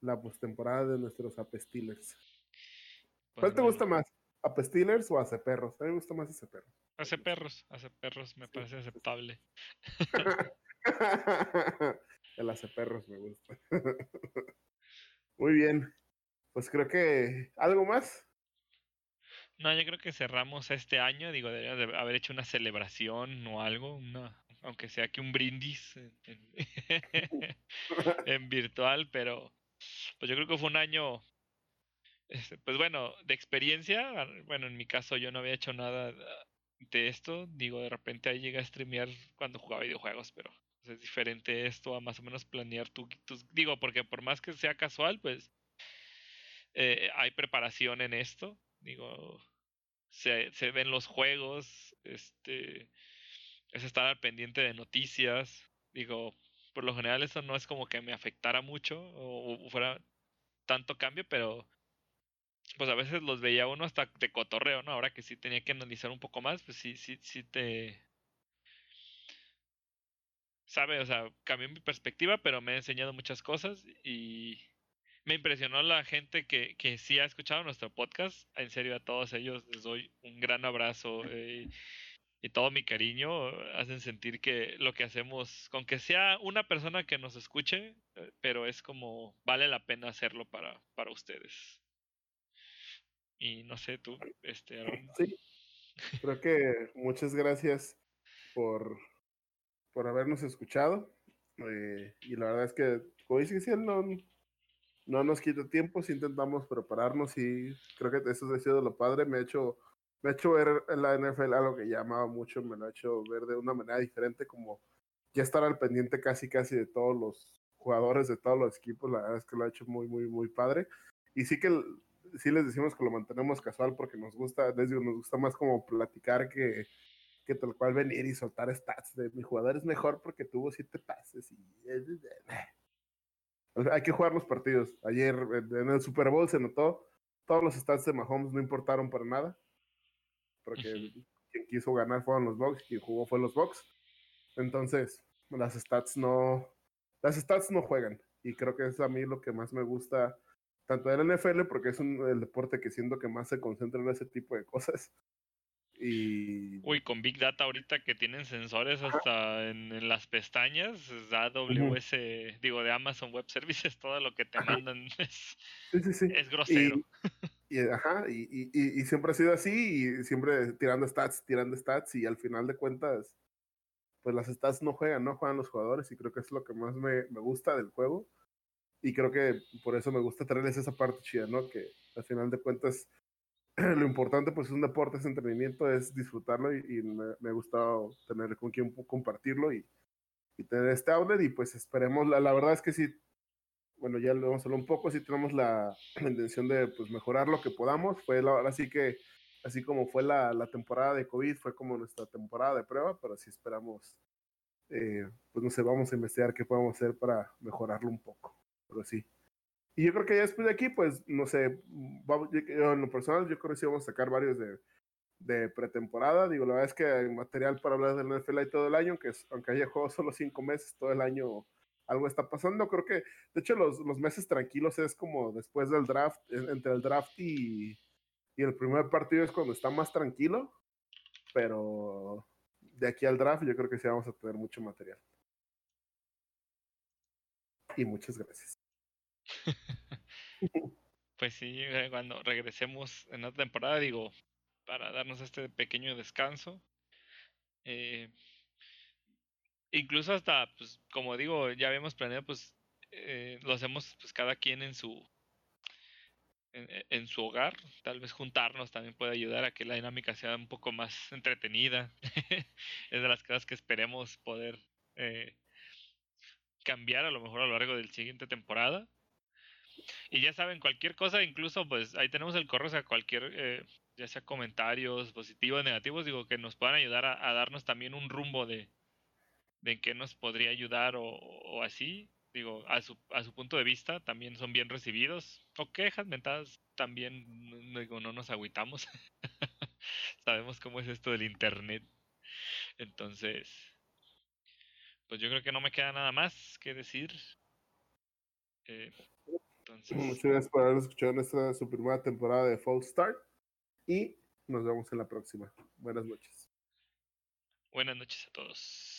la postemporada de nuestros Apestilers. ¿Cuál te gusta más? ¿A Steelers o a Perros? A mí me gusta más ese perro. Hace perros, hace perros me parece aceptable. El hace perros me gusta. Muy bien. Pues creo que. ¿Algo más? No, yo creo que cerramos este año. Digo, deberíamos de haber hecho una celebración o algo. Una, aunque sea que un brindis en virtual, pero pues yo creo que fue un año este, pues bueno, de experiencia, bueno, en mi caso yo no había hecho nada de esto. Digo, de repente ahí llega a streamear cuando jugaba videojuegos, pero es diferente esto a más o menos planear tu, tus... Digo, porque por más que sea casual, pues eh, hay preparación en esto. Digo, se, se ven los juegos, este, es estar al pendiente de noticias. Digo, por lo general eso no es como que me afectara mucho o, fuera tanto cambio, pero pues a veces los veía uno hasta de cotorreo, ¿no? Ahora que sí tenía que analizar un poco más, pues sí, sí, sí te... Sabe, o sea, cambió mi perspectiva, pero me ha enseñado muchas cosas y me impresionó la gente que, que sí ha escuchado nuestro podcast. En serio, a todos ellos les doy un gran abrazo eh, y todo mi cariño. Hacen sentir que lo que hacemos, con que sea una persona que nos escuche, eh, pero es como vale la pena hacerlo para, para ustedes. Y no sé, tú, este, Sí, creo que muchas gracias por, por habernos escuchado. Eh, y la verdad es que, como dice que no, no nos quita tiempo si intentamos prepararnos y creo que eso ha sido lo padre. Me ha hecho, me ha hecho ver la NFL algo que llamaba mucho, me lo ha hecho ver de una manera diferente, como ya estar al pendiente casi casi de todos los jugadores de todos los equipos. La verdad es que lo ha hecho muy, muy, muy padre. Y sí que sí les decimos que lo mantenemos casual porque nos gusta, les digo, nos gusta más como platicar que, que tal cual venir y soltar stats de mi jugador es mejor porque tuvo siete pases y hay que jugar los partidos. Ayer en el Super Bowl se notó, todos los stats de Mahomes no importaron para nada, porque quien quiso ganar fueron los Bucks, quien jugó fue los Bucks. Entonces, las stats no, las stats no juegan. Y creo que es a mí lo que más me gusta, tanto del NFL, porque es un, el deporte que siento que más se concentra en ese tipo de cosas, y... Uy, con Big Data ahorita que tienen sensores hasta en, las pestañas, AWS, digo, de Amazon Web Services, todo lo que te mandan es, es grosero. Y, ajá, y, y, siempre ha sido así, y siempre tirando stats, tirando stats, y al final de cuentas, pues las stats no juegan, no juegan los jugadores, y creo que es lo que más me, me gusta del juego. Y creo que por eso me gusta traerles esa parte chida, ¿no? Que al final de cuentas lo importante pues es un deporte, es entretenimiento, es disfrutarlo y, me, ha gustado tener con quien compartirlo y, tener este outlet y pues esperemos, la, la verdad es que sí, bueno ya lo vamos a hablar un poco, sí tenemos la, intención de pues mejorar lo que podamos, fue ahora sí que así como fue la, la, temporada de COVID, fue como nuestra temporada de prueba, pero sí esperamos, eh, pues no sé, vamos a investigar qué podemos hacer para mejorarlo un poco, pero sí. Y yo creo que ya después de aquí, pues, no sé, en lo personal, yo creo que sí vamos a sacar varios de, de pretemporada. Digo, la verdad es que hay material para hablar del NFL y todo el año, que aunque haya juegos solo cinco meses, todo el año algo está pasando. Creo que, de hecho, los, los meses tranquilos es como después del draft, entre el draft y, y el primer partido es cuando está más tranquilo, pero de aquí al draft yo creo que sí vamos a tener mucho material. Y muchas gracias. pues sí, eh, cuando regresemos en la temporada, digo, para darnos este pequeño descanso. Eh, incluso hasta, pues, como digo, ya habíamos planeado, pues, eh, lo hacemos pues cada quien en su en, su hogar. Tal vez juntarnos también puede ayudar a que la dinámica sea un poco más entretenida. es de las cosas que esperemos poder cambiar a lo mejor a lo largo del siguiente temporada. Y ya saben, cualquier cosa, incluso pues ahí tenemos el correo, o sea, cualquier, eh, ya sea comentarios positivos, negativos, digo, que nos puedan ayudar a, darnos también un rumbo de, de en qué nos podría ayudar o, así. Digo, a su, a su punto de vista también son bien recibidos. O quejas, mentadas, también, digo, no nos agüitamos. Sabemos cómo es esto del internet. Entonces, pues yo creo que no me queda nada más que decir. Eh, Muchas gracias por haber escuchado nuestra su primera temporada de Fall Start y nos vemos en la próxima. Buenas noches. Buenas noches a todos.